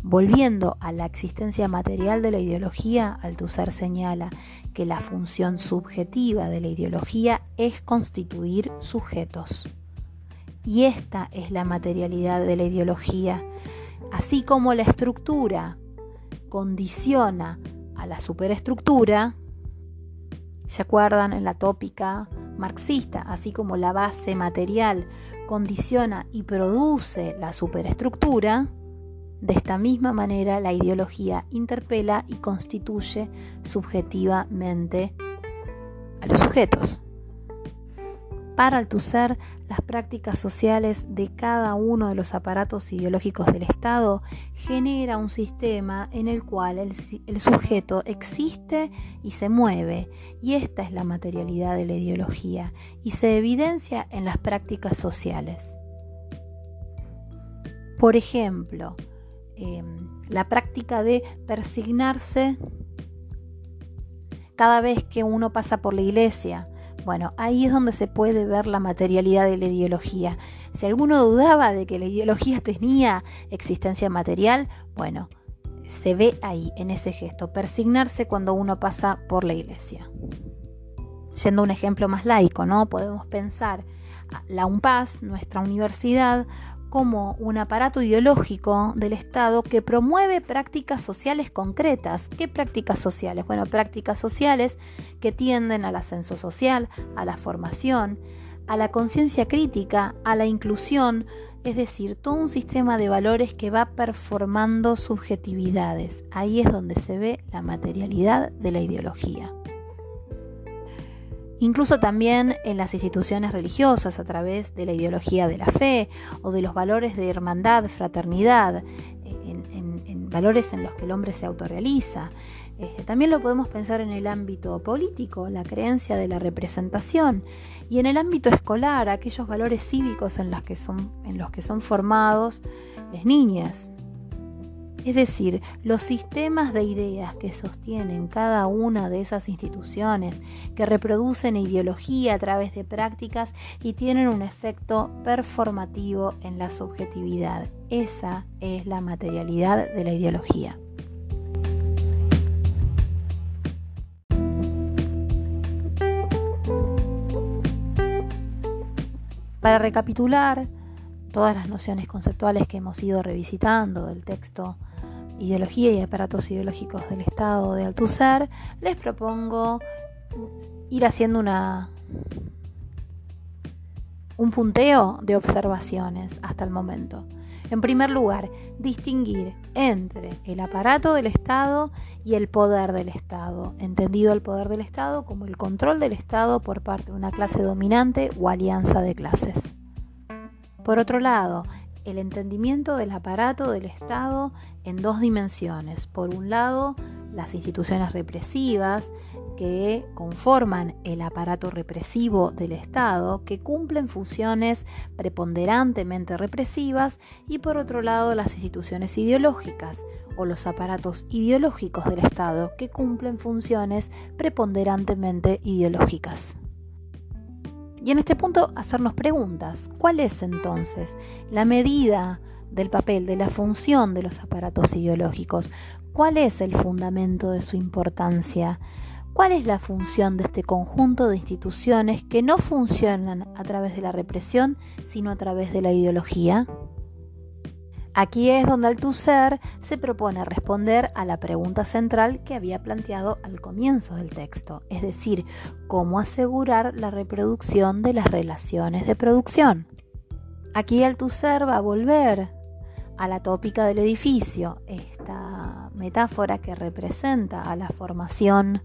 Volviendo a la existencia material de la ideología, Althusser señala que la función subjetiva de la ideología es constituir sujetos. Y esta es la materialidad de la ideología, así como la estructura condiciona a la superestructura, ¿se acuerdan en la tópica marxista? Así como la base material condiciona y produce la superestructura, de esta misma manera la ideología interpela y constituye subjetivamente a los sujetos. Para Althusser, las prácticas sociales de cada uno de los aparatos ideológicos del Estado genera un sistema en el cual el, el, sujeto existe y se mueve, y esta es la materialidad de la ideología, y se evidencia en las prácticas sociales. Por ejemplo, eh, la práctica de persignarse cada vez que uno pasa por la iglesia, bueno, ahí es donde se puede ver la materialidad de la ideología. Si alguno dudaba de que la ideología tenía existencia material, bueno, se ve ahí, en ese gesto, persignarse cuando uno pasa por la iglesia. Siendo un ejemplo más laico, ¿no? Podemos pensar la UNPAS, nuestra universidad, como un aparato ideológico del Estado que promueve prácticas sociales concretas. ¿Qué prácticas sociales? Bueno, prácticas sociales que tienden al ascenso social, a la formación, a la conciencia crítica, a la inclusión, es decir, todo un sistema de valores que va performando subjetividades. Ahí es donde se ve la materialidad de la ideología incluso también en las instituciones religiosas a través de la ideología de la fe o de los valores de hermandad, fraternidad, en, valores en los que el hombre se autorrealiza. Este, también lo podemos pensar en el ámbito político, la creencia de la representación, y en el ámbito escolar, aquellos valores cívicos en los que son, en los que son formados las niñas. Es decir, los sistemas de ideas que sostienen cada una de esas instituciones, que reproducen ideología a través de prácticas y tienen un efecto performativo en la subjetividad. Esa es la materialidad de la ideología. Para recapitular todas las nociones conceptuales que hemos ido revisitando del texto ideología y aparatos ideológicos del Estado de Althusser, les propongo ir haciendo una un punteo de observaciones hasta el momento. En primer lugar, distinguir entre el aparato del Estado y el poder del Estado, entendido el poder del Estado como el control del Estado por parte de una clase dominante o alianza de clases. Por otro lado, el entendimiento del aparato del Estado en dos dimensiones. Por un lado, las instituciones represivas que conforman el aparato represivo del Estado, que cumplen funciones preponderantemente represivas, y por otro lado las instituciones ideológicas o los aparatos ideológicos del Estado, que cumplen funciones preponderantemente ideológicas. Y en este punto hacernos preguntas. ¿Cuál es entonces la medida del papel, de la función de los aparatos ideológicos? ¿Cuál es el fundamento de su importancia? ¿Cuál es la función de este conjunto de instituciones que no funcionan a través de la represión, sino a través de la ideología? Aquí es donde Althusser se propone responder a la pregunta central que había planteado al comienzo del texto, es decir, cómo asegurar la reproducción de las relaciones de producción. Aquí Althusser va a volver a la tópica del edificio, esta metáfora que representa a la formación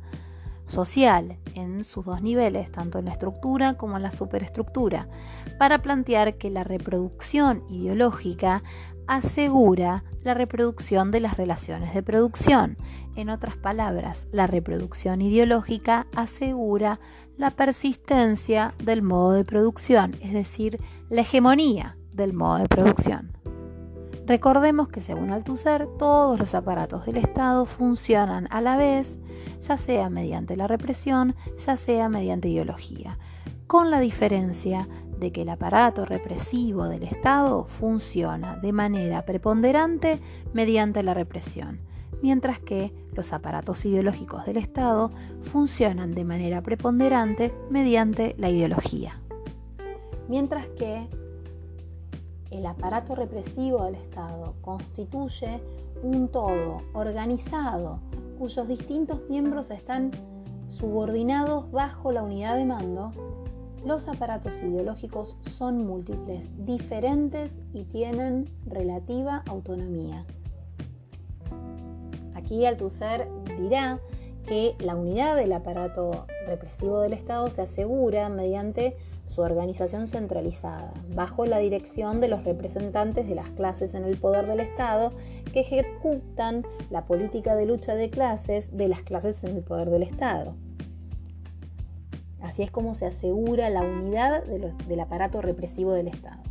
social en sus dos niveles, tanto en la estructura como en la superestructura, para plantear que la reproducción ideológica asegura la reproducción de las relaciones de producción. En otras palabras, la reproducción ideológica asegura la persistencia del modo de producción, es decir, la hegemonía del modo de producción. Recordemos que según Althusser, todos los aparatos del Estado funcionan a la vez, ya sea mediante la represión, ya sea mediante ideología, con la diferencia de que el aparato represivo del Estado funciona de manera preponderante mediante la represión, mientras que los aparatos ideológicos del Estado funcionan de manera preponderante mediante la ideología. Mientras que el aparato represivo del Estado constituye un todo organizado cuyos distintos miembros están subordinados bajo la unidad de mando, los aparatos ideológicos son múltiples, diferentes y tienen relativa autonomía. Aquí Althusser dirá que la unidad del aparato represivo del Estado se asegura mediante su organización centralizada, bajo la dirección de los representantes de las clases en el poder del Estado que ejecutan la política de lucha de clases de las clases en el poder del Estado. Así es como se asegura la unidad del aparato represivo del Estado.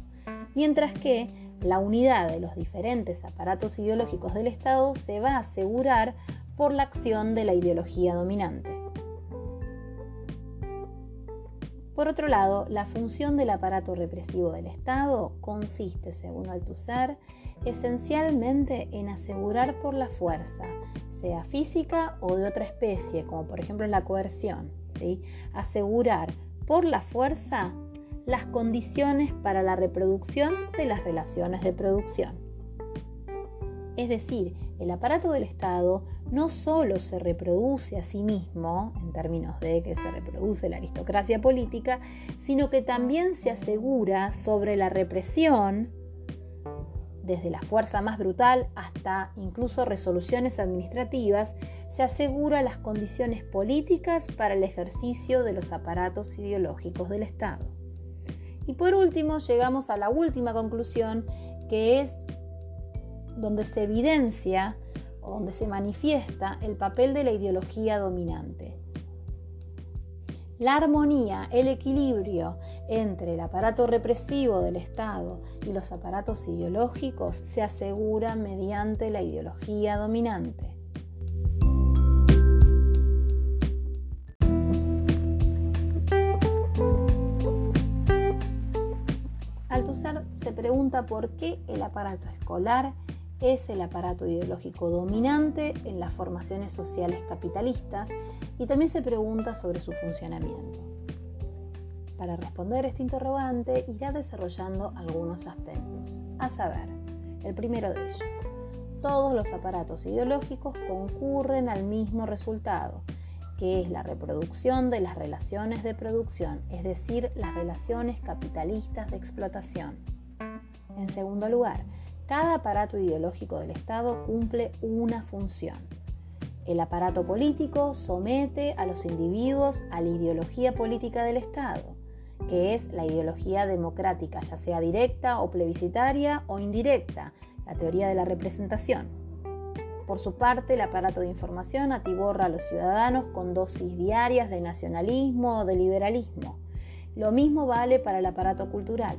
Mientras que la unidad de los diferentes aparatos ideológicos del Estado se va a asegurar por la acción de la ideología dominante. Por otro lado, la función del aparato represivo del Estado consiste, según Althusser, esencialmente en asegurar por la fuerza, sea física o de otra especie, como por ejemplo la coerción, asegurar por la fuerza las condiciones para la reproducción de las relaciones de producción. Es decir, el aparato del Estado no solo se reproduce a sí mismo, en términos de que se reproduce la aristocracia política, sino que también se asegura sobre la represión, desde la fuerza más brutal hasta incluso resoluciones administrativas, se asegura las condiciones políticas para el ejercicio de los aparatos ideológicos del Estado. Y por último, llegamos a la última conclusión, que es donde se evidencia o donde se manifiesta el papel de la ideología dominante. La armonía, el equilibrio entre el aparato represivo del Estado y los aparatos ideológicos se asegura mediante la ideología dominante. Althusser se pregunta por qué el aparato escolar es el aparato ideológico dominante en las formaciones sociales capitalistas y también se pregunta sobre su funcionamiento. Para responder este interrogante irá desarrollando algunos aspectos, a saber, el primero de ellos, todos los aparatos ideológicos concurren al mismo resultado, que es la reproducción de las relaciones de producción, es decir, las relaciones capitalistas de explotación. En segundo lugar, cada aparato ideológico del Estado cumple una función. El aparato político somete a los individuos a la ideología política del Estado, que es la ideología democrática, ya sea directa o plebiscitaria o indirecta, la teoría de la representación. Por su parte, el aparato de información atiborra a los ciudadanos con dosis diarias de nacionalismo o de liberalismo. Lo mismo vale para el aparato cultural.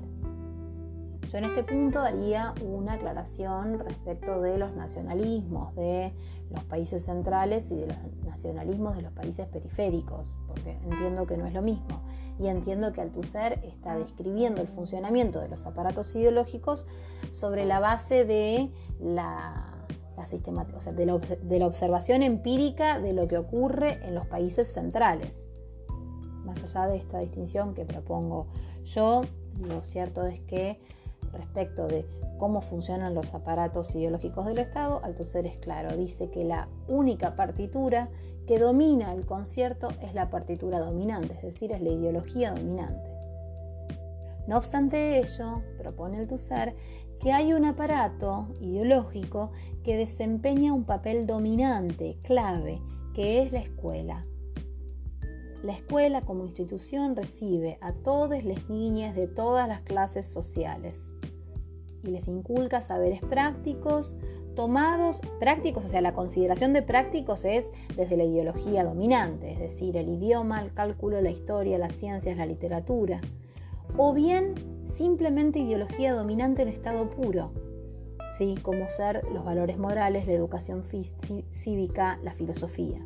Yo en este punto haría una aclaración respecto de los nacionalismos de los países centrales y de los nacionalismos de los países periféricos, porque entiendo que no es lo mismo. Y entiendo que Althusser está describiendo el funcionamiento de los aparatos ideológicos sobre la base de la, de la observación empírica de lo que ocurre en los países centrales. Más allá de esta distinción que propongo yo, lo cierto es que respecto de cómo funcionan los aparatos ideológicos del Estado, Althusser es claro, dice que la única partitura que domina el concierto es la partitura dominante, es decir, es la ideología dominante. No obstante ello, propone Althusser que hay un aparato ideológico que desempeña un papel dominante, clave, que es la escuela. La escuela como institución recibe a todas las niñas de todas las clases sociales y les inculca saberes prácticos tomados prácticos, o sea, la consideración de prácticos es desde la ideología dominante, es decir, el idioma, el cálculo, la historia, las ciencias, la literatura, o bien simplemente ideología dominante en estado puro, ¿sí? como ser los valores morales, la educación cívica, la filosofía.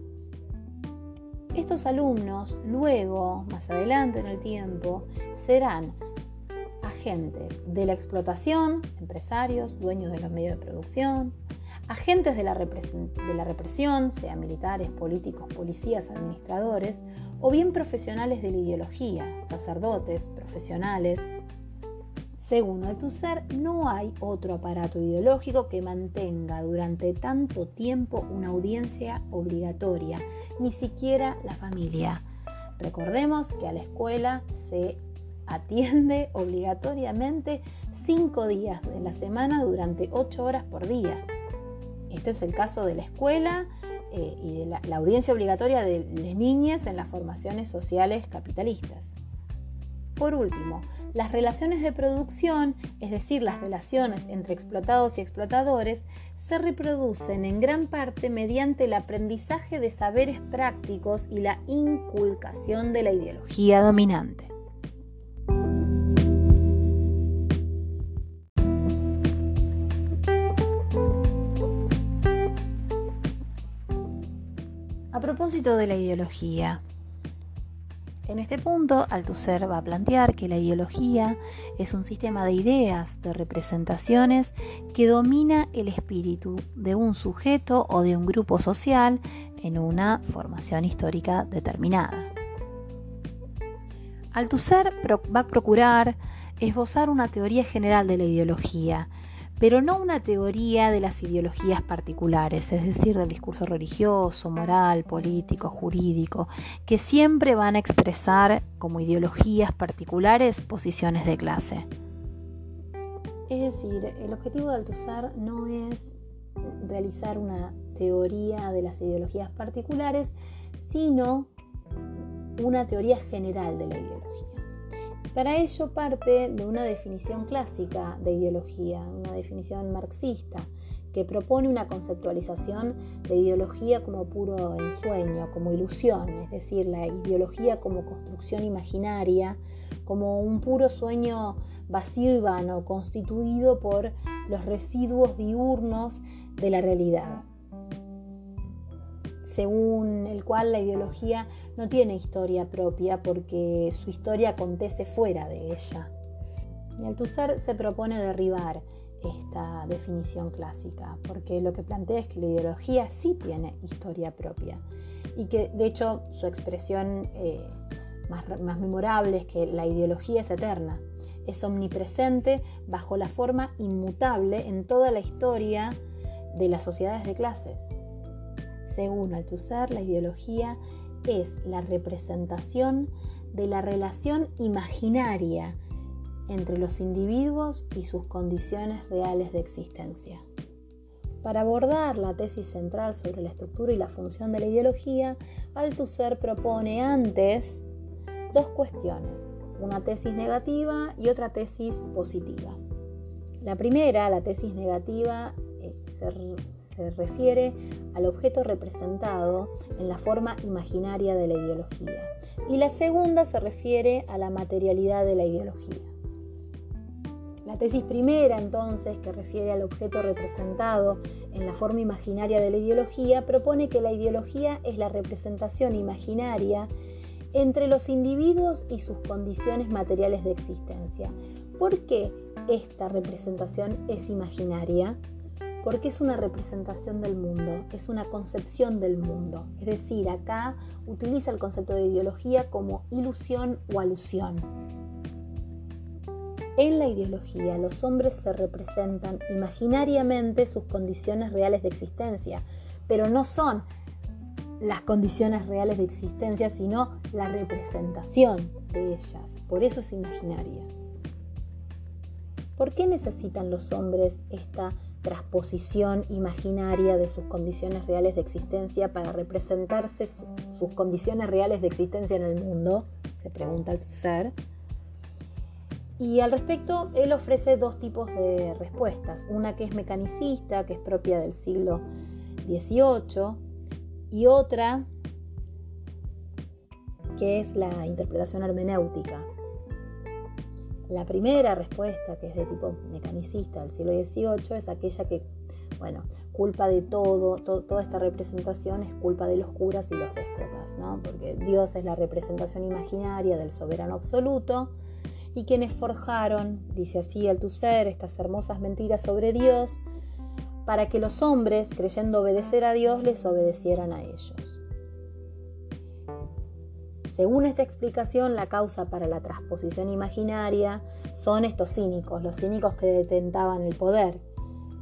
Estos alumnos luego, más adelante en el tiempo, serán agentes de la explotación, empresarios, dueños de los medios de producción, agentes de la, de la, represión, sea militares, políticos, policías, administradores, o bien profesionales de la ideología, sacerdotes, profesionales. Según Althusser, no hay otro aparato ideológico que mantenga durante tanto tiempo una audiencia obligatoria, ni siquiera la familia. Recordemos que a la escuela se atiende obligatoriamente cinco días de la semana durante ocho horas por día. Este es el caso de la escuela eh, y de la, audiencia obligatoria de las niñas en las formaciones sociales capitalistas. Por último, las relaciones de producción, es decir, las relaciones entre explotados y explotadores, se reproducen en gran parte mediante el aprendizaje de saberes prácticos y la inculcación de la ideología dominante. Propósito de la ideología. En este punto, Althusser va a plantear que la ideología es un sistema de ideas, de representaciones que domina el espíritu de un sujeto o de un grupo social en una formación histórica determinada. Althusser va a procurar esbozar una teoría general de la ideología, pero no una teoría de las ideologías particulares, es decir, del discurso religioso, moral, político, jurídico, que siempre van a expresar como ideologías particulares posiciones de clase. Es decir, el objetivo de Althusser no es realizar una teoría de las ideologías particulares, sino una teoría general de la ideología. Para ello parte de una definición clásica de ideología, una definición marxista, que propone una conceptualización de ideología como puro ensueño, como ilusión, es decir, la ideología como construcción imaginaria, como un puro sueño vacío y vano, constituido por los residuos diurnos de la realidad según el cual la ideología no tiene historia propia porque su historia acontece fuera de ella. Y Althusser se propone derribar esta definición clásica, porque lo que plantea es que la ideología sí tiene historia propia y que de hecho su expresión eh, más, más memorable es que la ideología es eterna, es omnipresente bajo la forma inmutable en toda la historia de las sociedades de clases. Según Althusser, la ideología es la representación de la relación imaginaria entre los individuos y sus condiciones reales de existencia. Para abordar la tesis central sobre la estructura y la función de la ideología, Althusser propone antes dos cuestiones, una tesis negativa y otra tesis positiva. La primera, la tesis negativa, eh, se refiere al objeto representado en la forma imaginaria de la ideología. Y la segunda se refiere a la materialidad de la ideología. La tesis primera, entonces, que refiere al objeto representado en la forma imaginaria de la ideología, propone que la ideología es la representación imaginaria entre los individuos y sus condiciones materiales de existencia. ¿Por qué esta representación es imaginaria? Porque es una representación del mundo, es una concepción del mundo. Es decir, acá utiliza el concepto de ideología como ilusión o alusión. En la ideología los hombres se representan imaginariamente sus condiciones reales de existencia, pero no son las condiciones reales de existencia, sino la representación de ellas. Por eso es imaginaria. ¿Por qué necesitan los hombres esta transposición imaginaria de sus condiciones reales de existencia para representarse sus condiciones reales de existencia en el mundo? Se pregunta el ser. Y al respecto, él ofrece dos tipos de respuestas. Una que es mecanicista, que es propia del siglo XVIII, y otra que es la interpretación hermenéutica. La primera respuesta, que es de tipo mecanicista del siglo XVIII, es aquella que, bueno, culpa de todo, toda esta representación es culpa de los curas y los déspotas, ¿no? Porque Dios es la representación imaginaria del soberano absoluto y quienes forjaron, dice así Althusser, estas hermosas mentiras sobre Dios, para que los hombres, creyendo obedecer a Dios, les obedecieran a ellos. Según esta explicación, la causa para la transposición imaginaria son estos cínicos, los cínicos que detentaban el poder.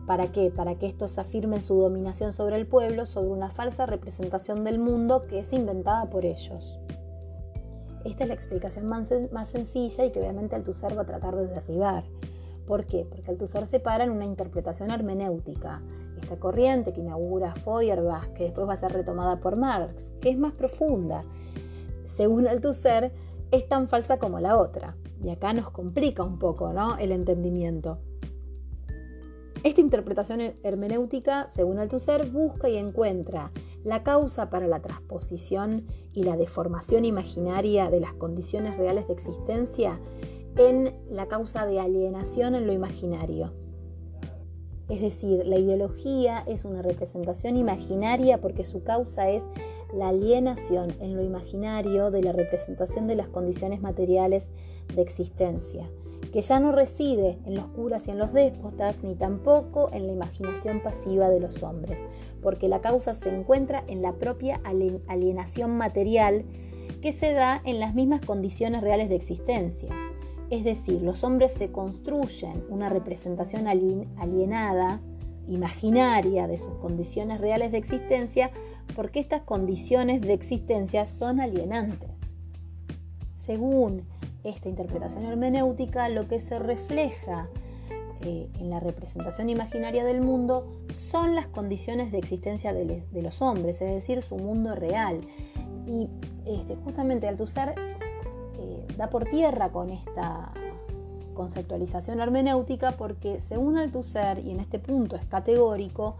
¿Para qué? Para que estos afirmen su dominación sobre el pueblo, sobre una falsa representación del mundo que es inventada por ellos. Esta es la explicación más, sencilla y que obviamente Althusser va a tratar de derribar. ¿Por qué? Porque Althusser separa en una interpretación hermenéutica, esta corriente que inaugura Feuerbach, que después va a ser retomada por Marx, que es más profunda. Según Althusser, es tan falsa como la otra. Y acá nos complica un poco ¿no? el entendimiento. Esta interpretación hermenéutica, según Althusser, busca y encuentra la causa para la transposición y la deformación imaginaria de las condiciones reales de existencia en la causa de alienación en lo imaginario. Es decir, la ideología es una representación imaginaria porque su causa es la alienación en lo imaginario de la representación de las condiciones materiales de existencia que ya no reside en los curas y en los déspotas, ni tampoco en la imaginación pasiva de los hombres, porque la causa se encuentra en la propia alienación material que se da en las mismas condiciones reales de existencia. Es decir, los hombres se construyen una representación alienada, imaginaria de sus condiciones reales de existencia, porque estas condiciones de existencia son alienantes. Según esta interpretación hermenéutica, lo que se refleja eh, en la representación imaginaria del mundo son las condiciones de existencia de, los hombres, es decir, su mundo real. Y este, justamente Althusser eh, da por tierra con esta conceptualización hermenéutica porque según Althusser, y en este punto es categórico,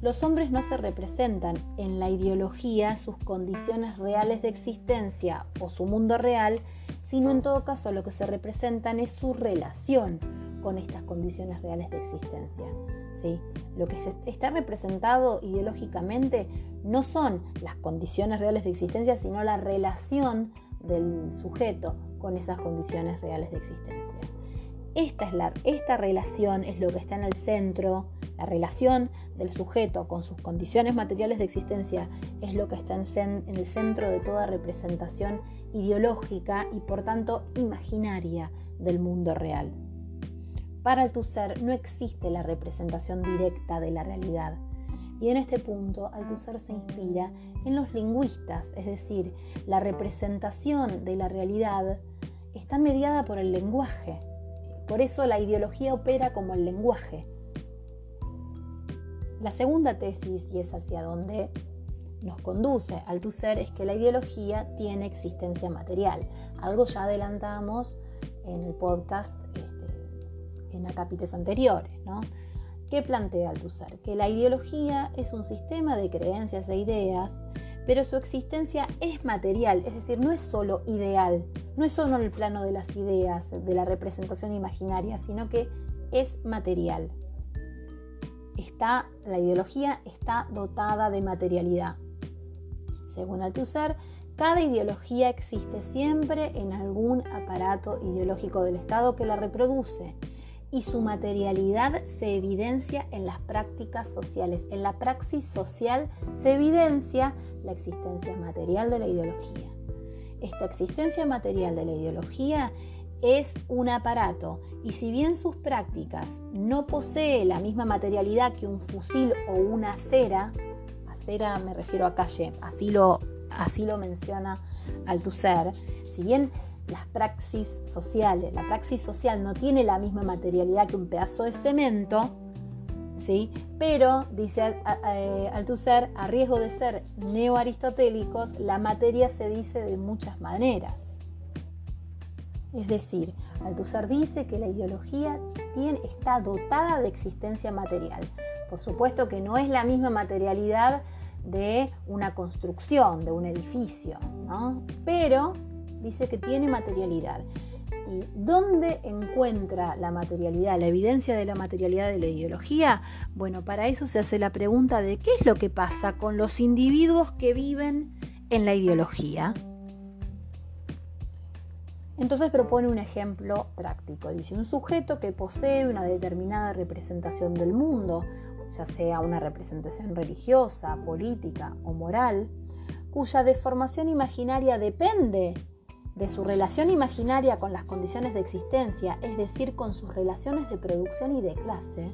los hombres no se representan en la ideología sus condiciones reales de existencia o su mundo real, sino en todo caso lo que se representan es su relación con estas condiciones reales de existencia. ¿sí? Lo que está representado ideológicamente no son las condiciones reales de existencia, sino la relación del sujeto con esas condiciones reales de existencia. Esta, es la, esta relación es lo que está en el centro la relación del sujeto con sus condiciones materiales de existencia es lo que está en, el centro de toda representación ideológica y por tanto imaginaria del mundo real. Para Althusser no existe la representación directa de la realidad. Y en este punto Althusser se inspira en los lingüistas, es decir, la representación de la realidad está mediada por el lenguaje. Por eso la ideología opera como el lenguaje. La segunda tesis, y es hacia donde nos conduce Althusser, es que la ideología tiene existencia material. Algo ya adelantamos en el podcast este, en capítulos anteriores. ¿no? ¿Qué plantea Althusser? Que la ideología es un sistema de creencias e ideas, pero su existencia es material, es decir, no es solo ideal, no es solo el plano de las ideas, de la representación imaginaria, sino que es material está, la ideología está dotada de materialidad. Según Althusser, cada ideología existe siempre en algún aparato ideológico del Estado que la reproduce y su materialidad se evidencia en las prácticas sociales. En la praxis social se evidencia la existencia material de la ideología. Esta existencia material de la ideología es un aparato y si bien sus prácticas no posee la misma materialidad que un fusil o una acera, acera me refiero a calle, así lo, así lo menciona Althusser, si bien las praxis sociales, la praxis social no tiene la misma materialidad que un pedazo de cemento, ¿sí? Pero, dice eh, Althusser, a riesgo de ser neoaristotélicos, la materia se dice de muchas maneras. Es decir, Althusser dice que la ideología tiene, está dotada de existencia material. Por supuesto que no es la misma materialidad de una construcción, de un edificio, ¿no? pero dice que tiene materialidad. ¿Y dónde encuentra la materialidad, la evidencia de la materialidad de la ideología? Bueno, para eso se hace la pregunta de qué es lo que pasa con los individuos que viven en la ideología. Entonces propone un ejemplo práctico. Dice, un sujeto que posee una determinada representación del mundo, ya sea una representación religiosa, política o moral, cuya deformación imaginaria depende de su relación imaginaria con las condiciones de existencia, es decir, con sus relaciones de producción y de clase,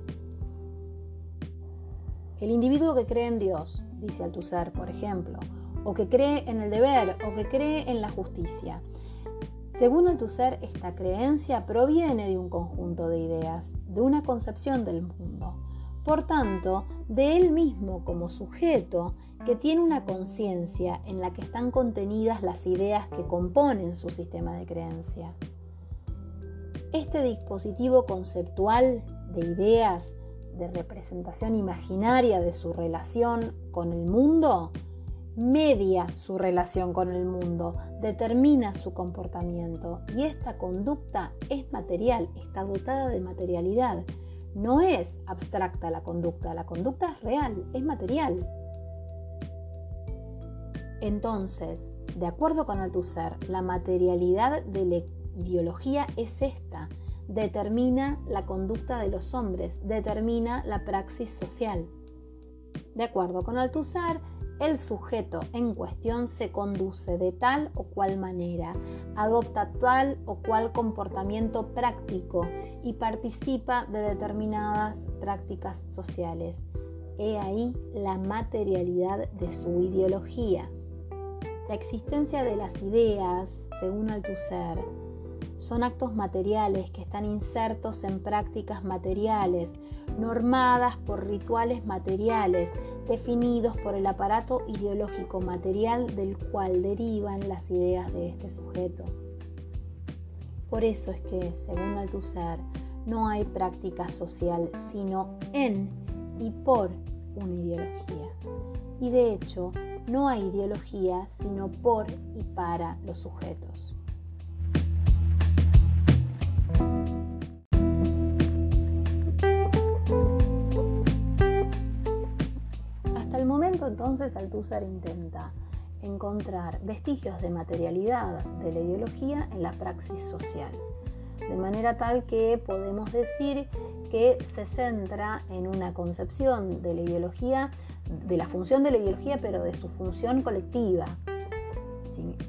el individuo que cree en Dios, dice Althusser, por ejemplo, o que cree en el deber, o que cree en la justicia, según Althusser, esta creencia proviene de un conjunto de ideas, de una concepción del mundo, por tanto, de él mismo como sujeto que tiene una conciencia en la que están contenidas las ideas que componen su sistema de creencia. Este dispositivo conceptual de ideas, de representación imaginaria de su relación con el mundo, media su relación con el mundo, determina su comportamiento y esta conducta es material, está dotada de materialidad no es abstracta la conducta, la conducta es real, es material. Entonces, de acuerdo con Althusser, la materialidad de la ideología es esta, determina la conducta de los hombres, determina la praxis social. De acuerdo con Althusser, el sujeto en cuestión se conduce de tal o cual manera, adopta tal o cual comportamiento práctico y participa de determinadas prácticas sociales. He ahí la materialidad de su ideología. La existencia de las ideas, según Althusser, son actos materiales que están insertos en prácticas materiales, normadas por rituales materiales, definidos por el aparato ideológico material del cual derivan las ideas de este sujeto. Por eso es que, según Althusser, no hay práctica social sino en y por una ideología. Y de hecho, no hay ideología sino por y para los sujetos. Entonces Althusser intenta encontrar vestigios de materialidad de la ideología en la praxis social, de manera tal que podemos decir que se centra en una concepción de la ideología, de la función de la ideología, pero de su función colectiva.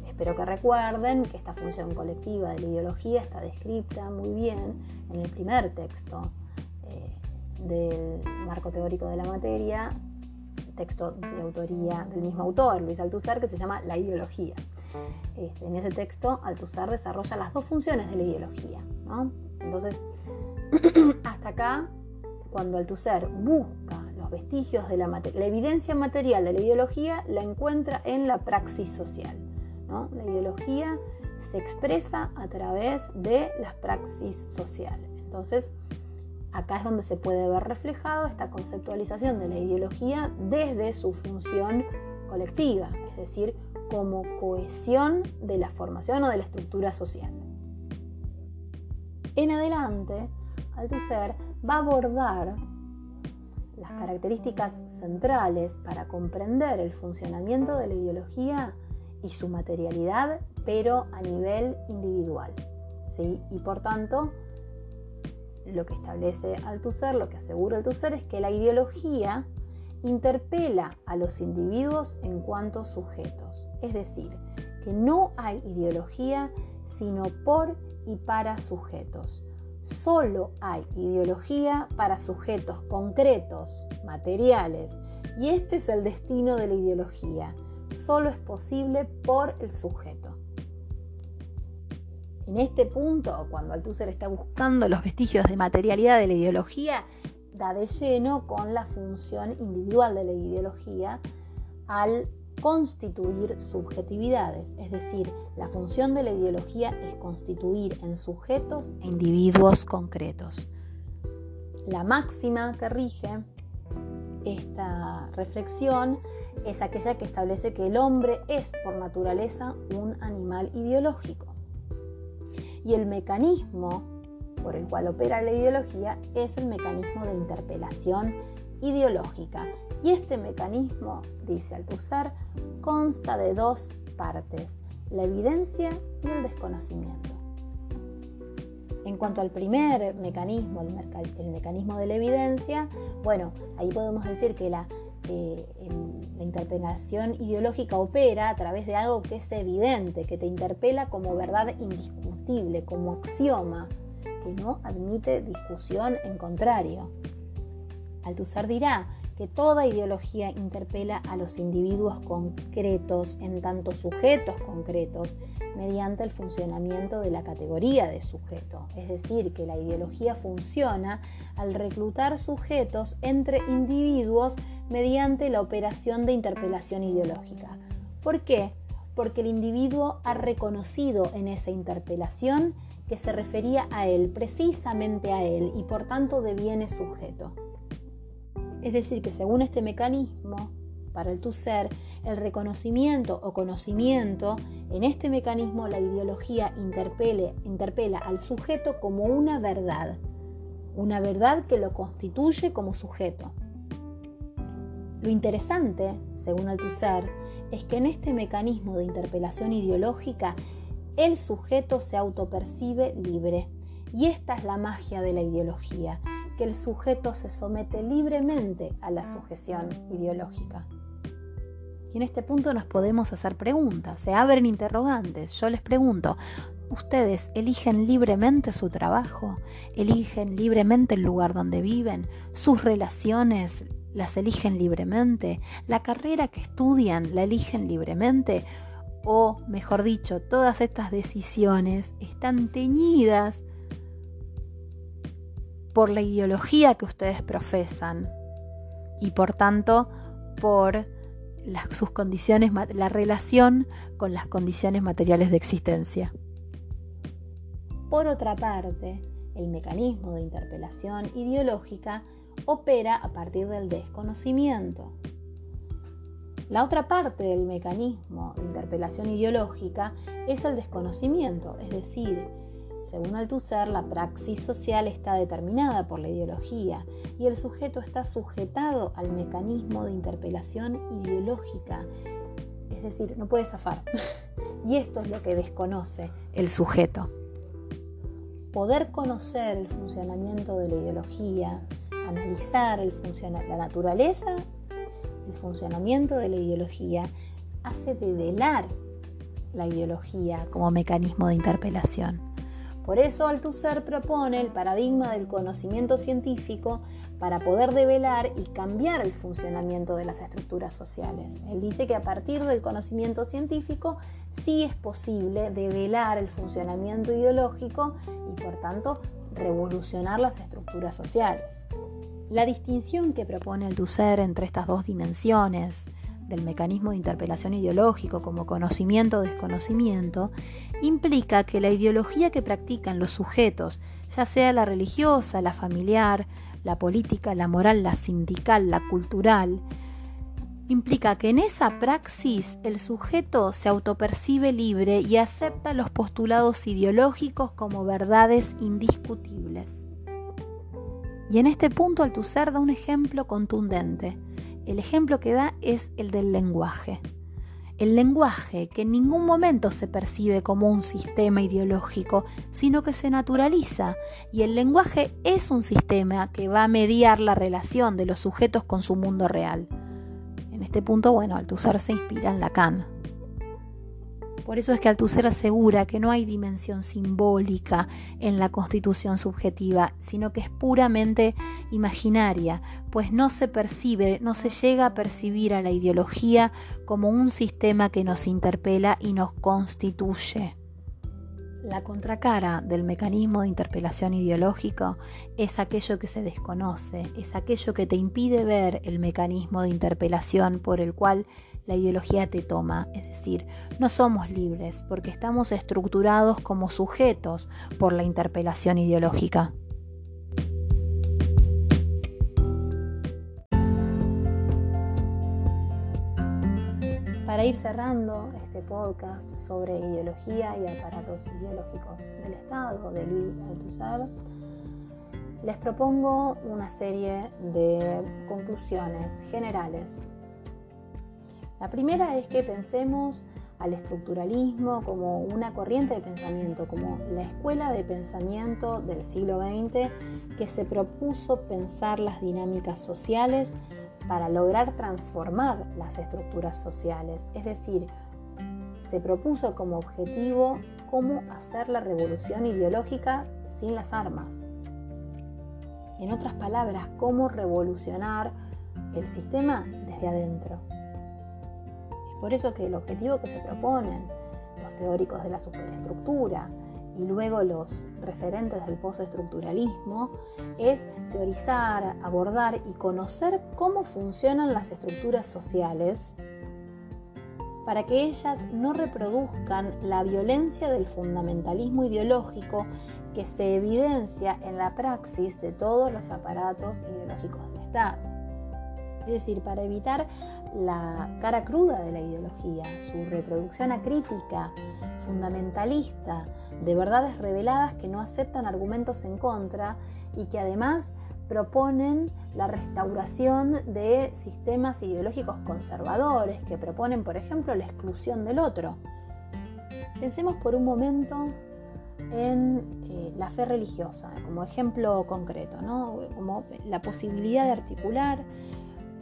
espero que recuerden que esta función colectiva de la ideología está descrita muy bien en el primer texto eh, del marco teórico de la materia texto de autoría del mismo autor, Luis Althusser, que se llama La ideología. Este, en ese texto, Althusser desarrolla las dos funciones de la ideología. Entonces, hasta acá, cuando Althusser busca los vestigios de la, la evidencia material de la ideología, la encuentra en la praxis social. La ideología se expresa a través de las praxis sociales. Entonces, Acá es donde se puede ver reflejado esta conceptualización de la ideología desde su función colectiva, es decir, como cohesión de la formación o de la estructura social. En adelante, Althusser va a abordar las características centrales para comprender el funcionamiento de la ideología y su materialidad, pero a nivel individual. ¿sí? Y por tanto, lo que establece Althusser, lo que asegura Althusser es que la ideología interpela a los individuos en cuanto sujetos. Es decir, que no hay ideología sino por y para sujetos. Solo hay ideología para sujetos concretos, materiales, y este es el destino de la ideología. Solo es posible por el sujeto. En este punto, cuando Althusser está buscando los vestigios de materialidad de la ideología, da de lleno con la función individual de la ideología al constituir subjetividades, es decir, la función de la ideología es constituir en sujetos e individuos concretos. La máxima que rige esta reflexión es aquella que establece que el hombre es por naturaleza un animal ideológico. Y el mecanismo por el cual opera la ideología es el mecanismo de interpelación ideológica. Y este mecanismo, dice Althusser, consta de dos partes, la evidencia y el desconocimiento. En cuanto al primer mecanismo, el, mecanismo de la evidencia, bueno, ahí podemos decir que la, la interpelación ideológica opera a través de algo que es evidente, que te interpela como verdad indiscutible, como axioma, que no admite discusión en contrario. Althusser dirá que toda ideología interpela a los individuos concretos en tanto sujetos concretos mediante el funcionamiento de la categoría de sujeto. Es decir, que la ideología funciona al reclutar sujetos entre individuos mediante la operación de interpelación ideológica. ¿Por qué? Porque el individuo ha reconocido en esa interpelación que se refería a él, precisamente a él, y por tanto deviene sujeto. Es decir, que según este mecanismo, para el tu ser, el reconocimiento o conocimiento, en este mecanismo la ideología interpela al sujeto como una verdad, una verdad que lo constituye como sujeto. Lo interesante, según Althusser, es que en este mecanismo de interpelación ideológica el sujeto se autopercibe libre. Y esta es la magia de la ideología, que el sujeto se somete libremente a la sujeción ideológica. Y en este punto nos podemos hacer preguntas, se abren interrogantes. Yo les pregunto, ¿ustedes eligen libremente su trabajo? ¿Eligen libremente el lugar donde viven? ¿Sus relaciones las eligen libremente? ¿La carrera que estudian la eligen libremente? o mejor dicho, todas estas decisiones están teñidas por la ideología que ustedes profesan y por tanto por sus condiciones, la relación con las condiciones materiales de existencia. Por otra parte, el mecanismo de interpelación ideológica opera a partir del desconocimiento. La otra parte del mecanismo de interpelación ideológica es el desconocimiento, es decir, según Althusser, la praxis social está determinada por la ideología y el sujeto está sujetado al mecanismo de interpelación ideológica. Es decir, no puede zafar. y esto es lo que desconoce el sujeto. Poder conocer el funcionamiento de la ideología, analizar la naturaleza el funcionamiento de la ideología hace develar la ideología como mecanismo de interpelación. Por eso Althusser propone el paradigma del conocimiento científico para poder develar y cambiar el funcionamiento de las estructuras sociales. Él dice que a partir del conocimiento científico sí es posible develar el funcionamiento ideológico y por tanto revolucionar las estructuras sociales. La distinción que propone Althusser entre estas dos dimensiones del mecanismo de interpelación ideológico como conocimiento-desconocimiento implica que la ideología que practican los sujetos, ya sea la religiosa, la familiar, la política, la moral, la sindical, la cultural, implica que en esa praxis el sujeto se autopercibe libre y acepta los postulados ideológicos como verdades indiscutibles. Y en este punto Althusser da un ejemplo contundente. El ejemplo que da es el del lenguaje. El lenguaje que en ningún momento se percibe como un sistema ideológico, sino que se naturaliza. Y el lenguaje es un sistema que va a mediar la relación de los sujetos con su mundo real. En este punto, bueno, Althusser se inspira en Lacan. Por eso es que Althusser asegura que no hay dimensión simbólica en la constitución subjetiva, sino que es puramente imaginaria, pues no se percibe, no se llega a percibir a la ideología como un sistema que nos interpela y nos constituye. La contracara del mecanismo de interpelación ideológico es aquello que se desconoce, es aquello que te impide ver el mecanismo de interpelación por el cual la ideología te toma. Es decir, no somos libres porque estamos estructurados como sujetos por la interpelación ideológica. Para ir cerrando este podcast sobre ideología y aparatos ideológicos del Estado de Luis Althusser, les propongo una serie de conclusiones generales. La primera es que pensemos al estructuralismo como una corriente de pensamiento, como la escuela de pensamiento del siglo XX que se propuso pensar las dinámicas sociales para lograr transformar las estructuras sociales. Es decir, se propuso como objetivo cómo hacer la revolución ideológica sin las armas. En otras palabras, cómo revolucionar el sistema desde adentro. Por eso que el objetivo que se proponen los teóricos de la superestructura, y luego los referentes del postestructuralismo es teorizar, abordar y conocer cómo funcionan las estructuras sociales para que ellas no reproduzcan la violencia del fundamentalismo ideológico que se evidencia en la praxis de todos los aparatos ideológicos del Estado. Es decir, para evitar la cara cruda de la ideología, su reproducción acrítica, fundamentalista, de verdades reveladas que no aceptan argumentos en contra y que además proponen la restauración de sistemas ideológicos conservadores, que proponen, por ejemplo, la exclusión del otro. Pensemos por un momento en eh, la fe religiosa, como ejemplo concreto, como la posibilidad de articular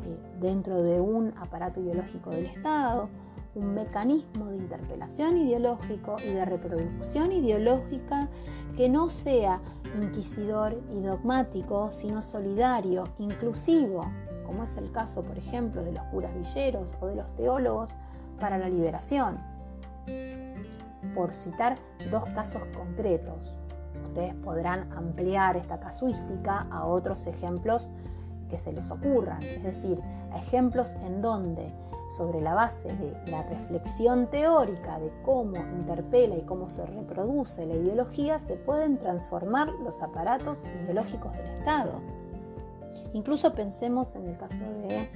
eh, dentro de un aparato ideológico del Estado un mecanismo de interpelación ideológico y de reproducción ideológica que no sea inquisidor y dogmático, sino solidario, inclusivo, como es el caso, por ejemplo, de los curas villeros o de los teólogos para la liberación. Por citar dos casos concretos, ustedes podrán ampliar esta casuística a otros ejemplos que se les ocurran, es decir, ejemplos en donde sobre la base de la reflexión teórica de cómo interpela y cómo se reproduce la ideología, se pueden transformar los aparatos ideológicos del Estado. Incluso pensemos en el caso de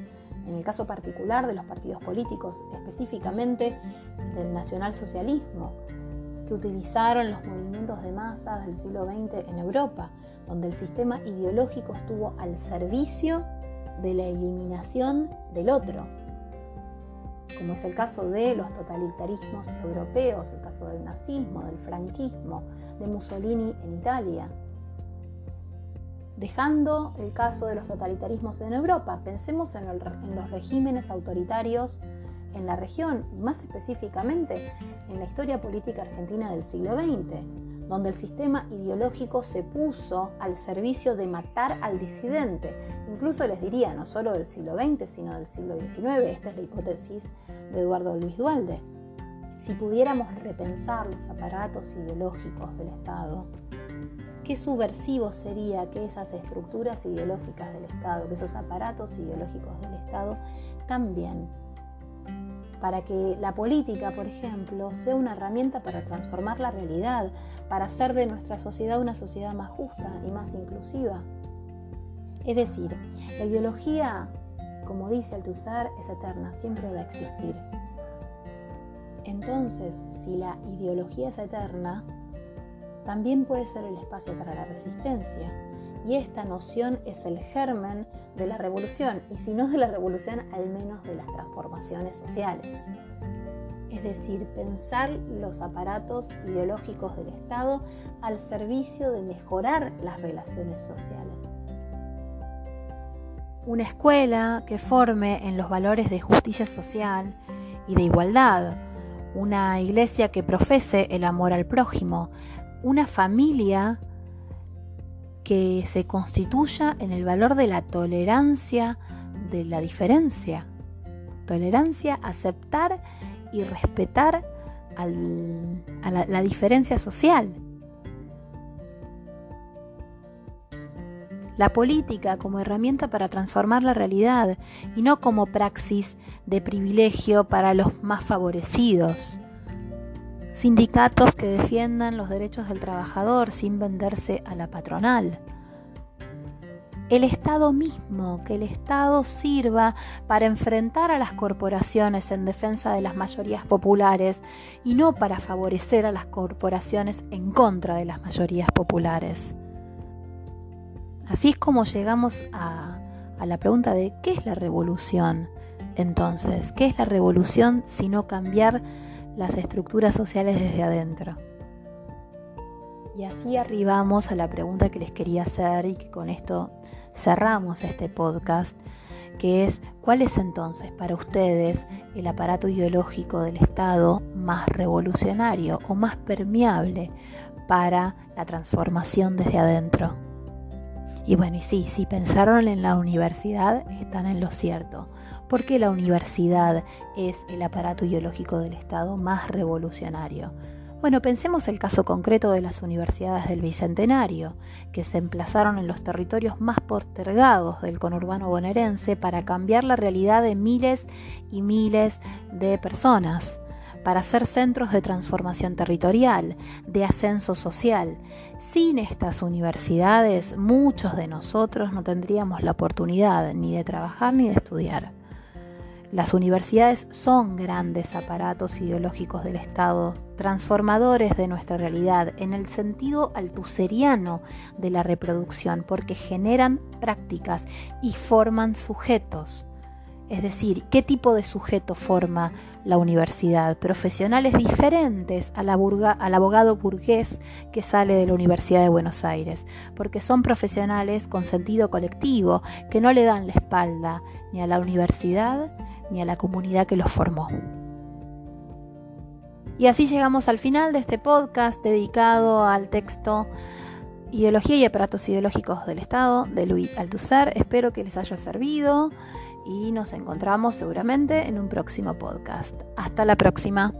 en el caso particular de los partidos políticos, específicamente del nacionalsocialismo, que utilizaron los movimientos de masas del siglo XX en Europa, donde el sistema ideológico estuvo al servicio de la eliminación del otro, como es el caso de los totalitarismos europeos, el caso del nazismo, del franquismo, de Mussolini en Italia. Dejando el caso de los totalitarismos en Europa, pensemos en, los regímenes autoritarios en la región y más específicamente en la historia política argentina del siglo XX, donde el sistema ideológico se puso al servicio de matar al disidente. Incluso les diría, no solo del siglo XX, sino del siglo XIX. Esta es la hipótesis de Eduardo Luis Dualde. Si pudiéramos repensar los aparatos ideológicos del Estado, qué subversivo sería que esas estructuras ideológicas del Estado, que esos aparatos ideológicos del Estado cambien para que la política, por ejemplo, sea una herramienta para transformar la realidad, para hacer de nuestra sociedad una sociedad más justa y más inclusiva. Es decir, la ideología, como dice Althusser, es eterna, siempre va a existir. Entonces, si la ideología es eterna, también puede ser el espacio para la resistencia. Y esta noción es el germen de la revolución, y si no de la revolución, al menos de las transformaciones sociales es decir, pensar los aparatos ideológicos del Estado al servicio de mejorar las relaciones sociales. Una escuela que forme en los valores de justicia social y de igualdad, una iglesia que profese el amor al prójimo, una familia que se constituya en el valor de la tolerancia de la diferencia. Tolerancia, aceptar y respetar a la diferencia social. La política como herramienta para transformar la realidad y no como praxis de privilegio para los más favorecidos. Sindicatos que defiendan los derechos del trabajador sin venderse a la patronal el Estado mismo, que el Estado sirva para enfrentar a las corporaciones en defensa de las mayorías populares y no para favorecer a las corporaciones en contra de las mayorías populares. Así es como llegamos a, la pregunta de ¿qué es la revolución? Entonces, ¿qué es la revolución si no cambiar las estructuras sociales desde adentro? Y así arribamos a la pregunta que les quería hacer y que con esto cerramos este podcast, que es ¿cuál es entonces para ustedes el aparato ideológico del Estado más revolucionario o más permeable para la transformación desde adentro? Y bueno, y sí, si pensaron en la universidad, están en lo cierto, porque la universidad es el aparato ideológico del Estado más revolucionario. Bueno, pensemos el caso concreto de las universidades del Bicentenario, que se emplazaron en los territorios más postergados del conurbano bonaerense para cambiar la realidad de miles y miles de personas, para ser centros de transformación territorial, de ascenso social. Sin estas universidades, muchos de nosotros no tendríamos la oportunidad ni de trabajar ni de estudiar. Las universidades son grandes aparatos ideológicos del Estado, transformadores de nuestra realidad en el sentido altuseriano de la reproducción, porque generan prácticas y forman sujetos. Es decir, ¿qué tipo de sujeto forma la universidad? Profesionales diferentes al, al, abogado burgués que sale de la Universidad de Buenos Aires, porque son profesionales con sentido colectivo, que no le dan la espalda ni a la universidad ni a la comunidad que los formó. Y así llegamos al final de este podcast dedicado al texto Ideología y aparatos ideológicos del Estado de Luis Althusser. Espero que les haya servido y nos encontramos seguramente en un próximo podcast. Hasta la próxima.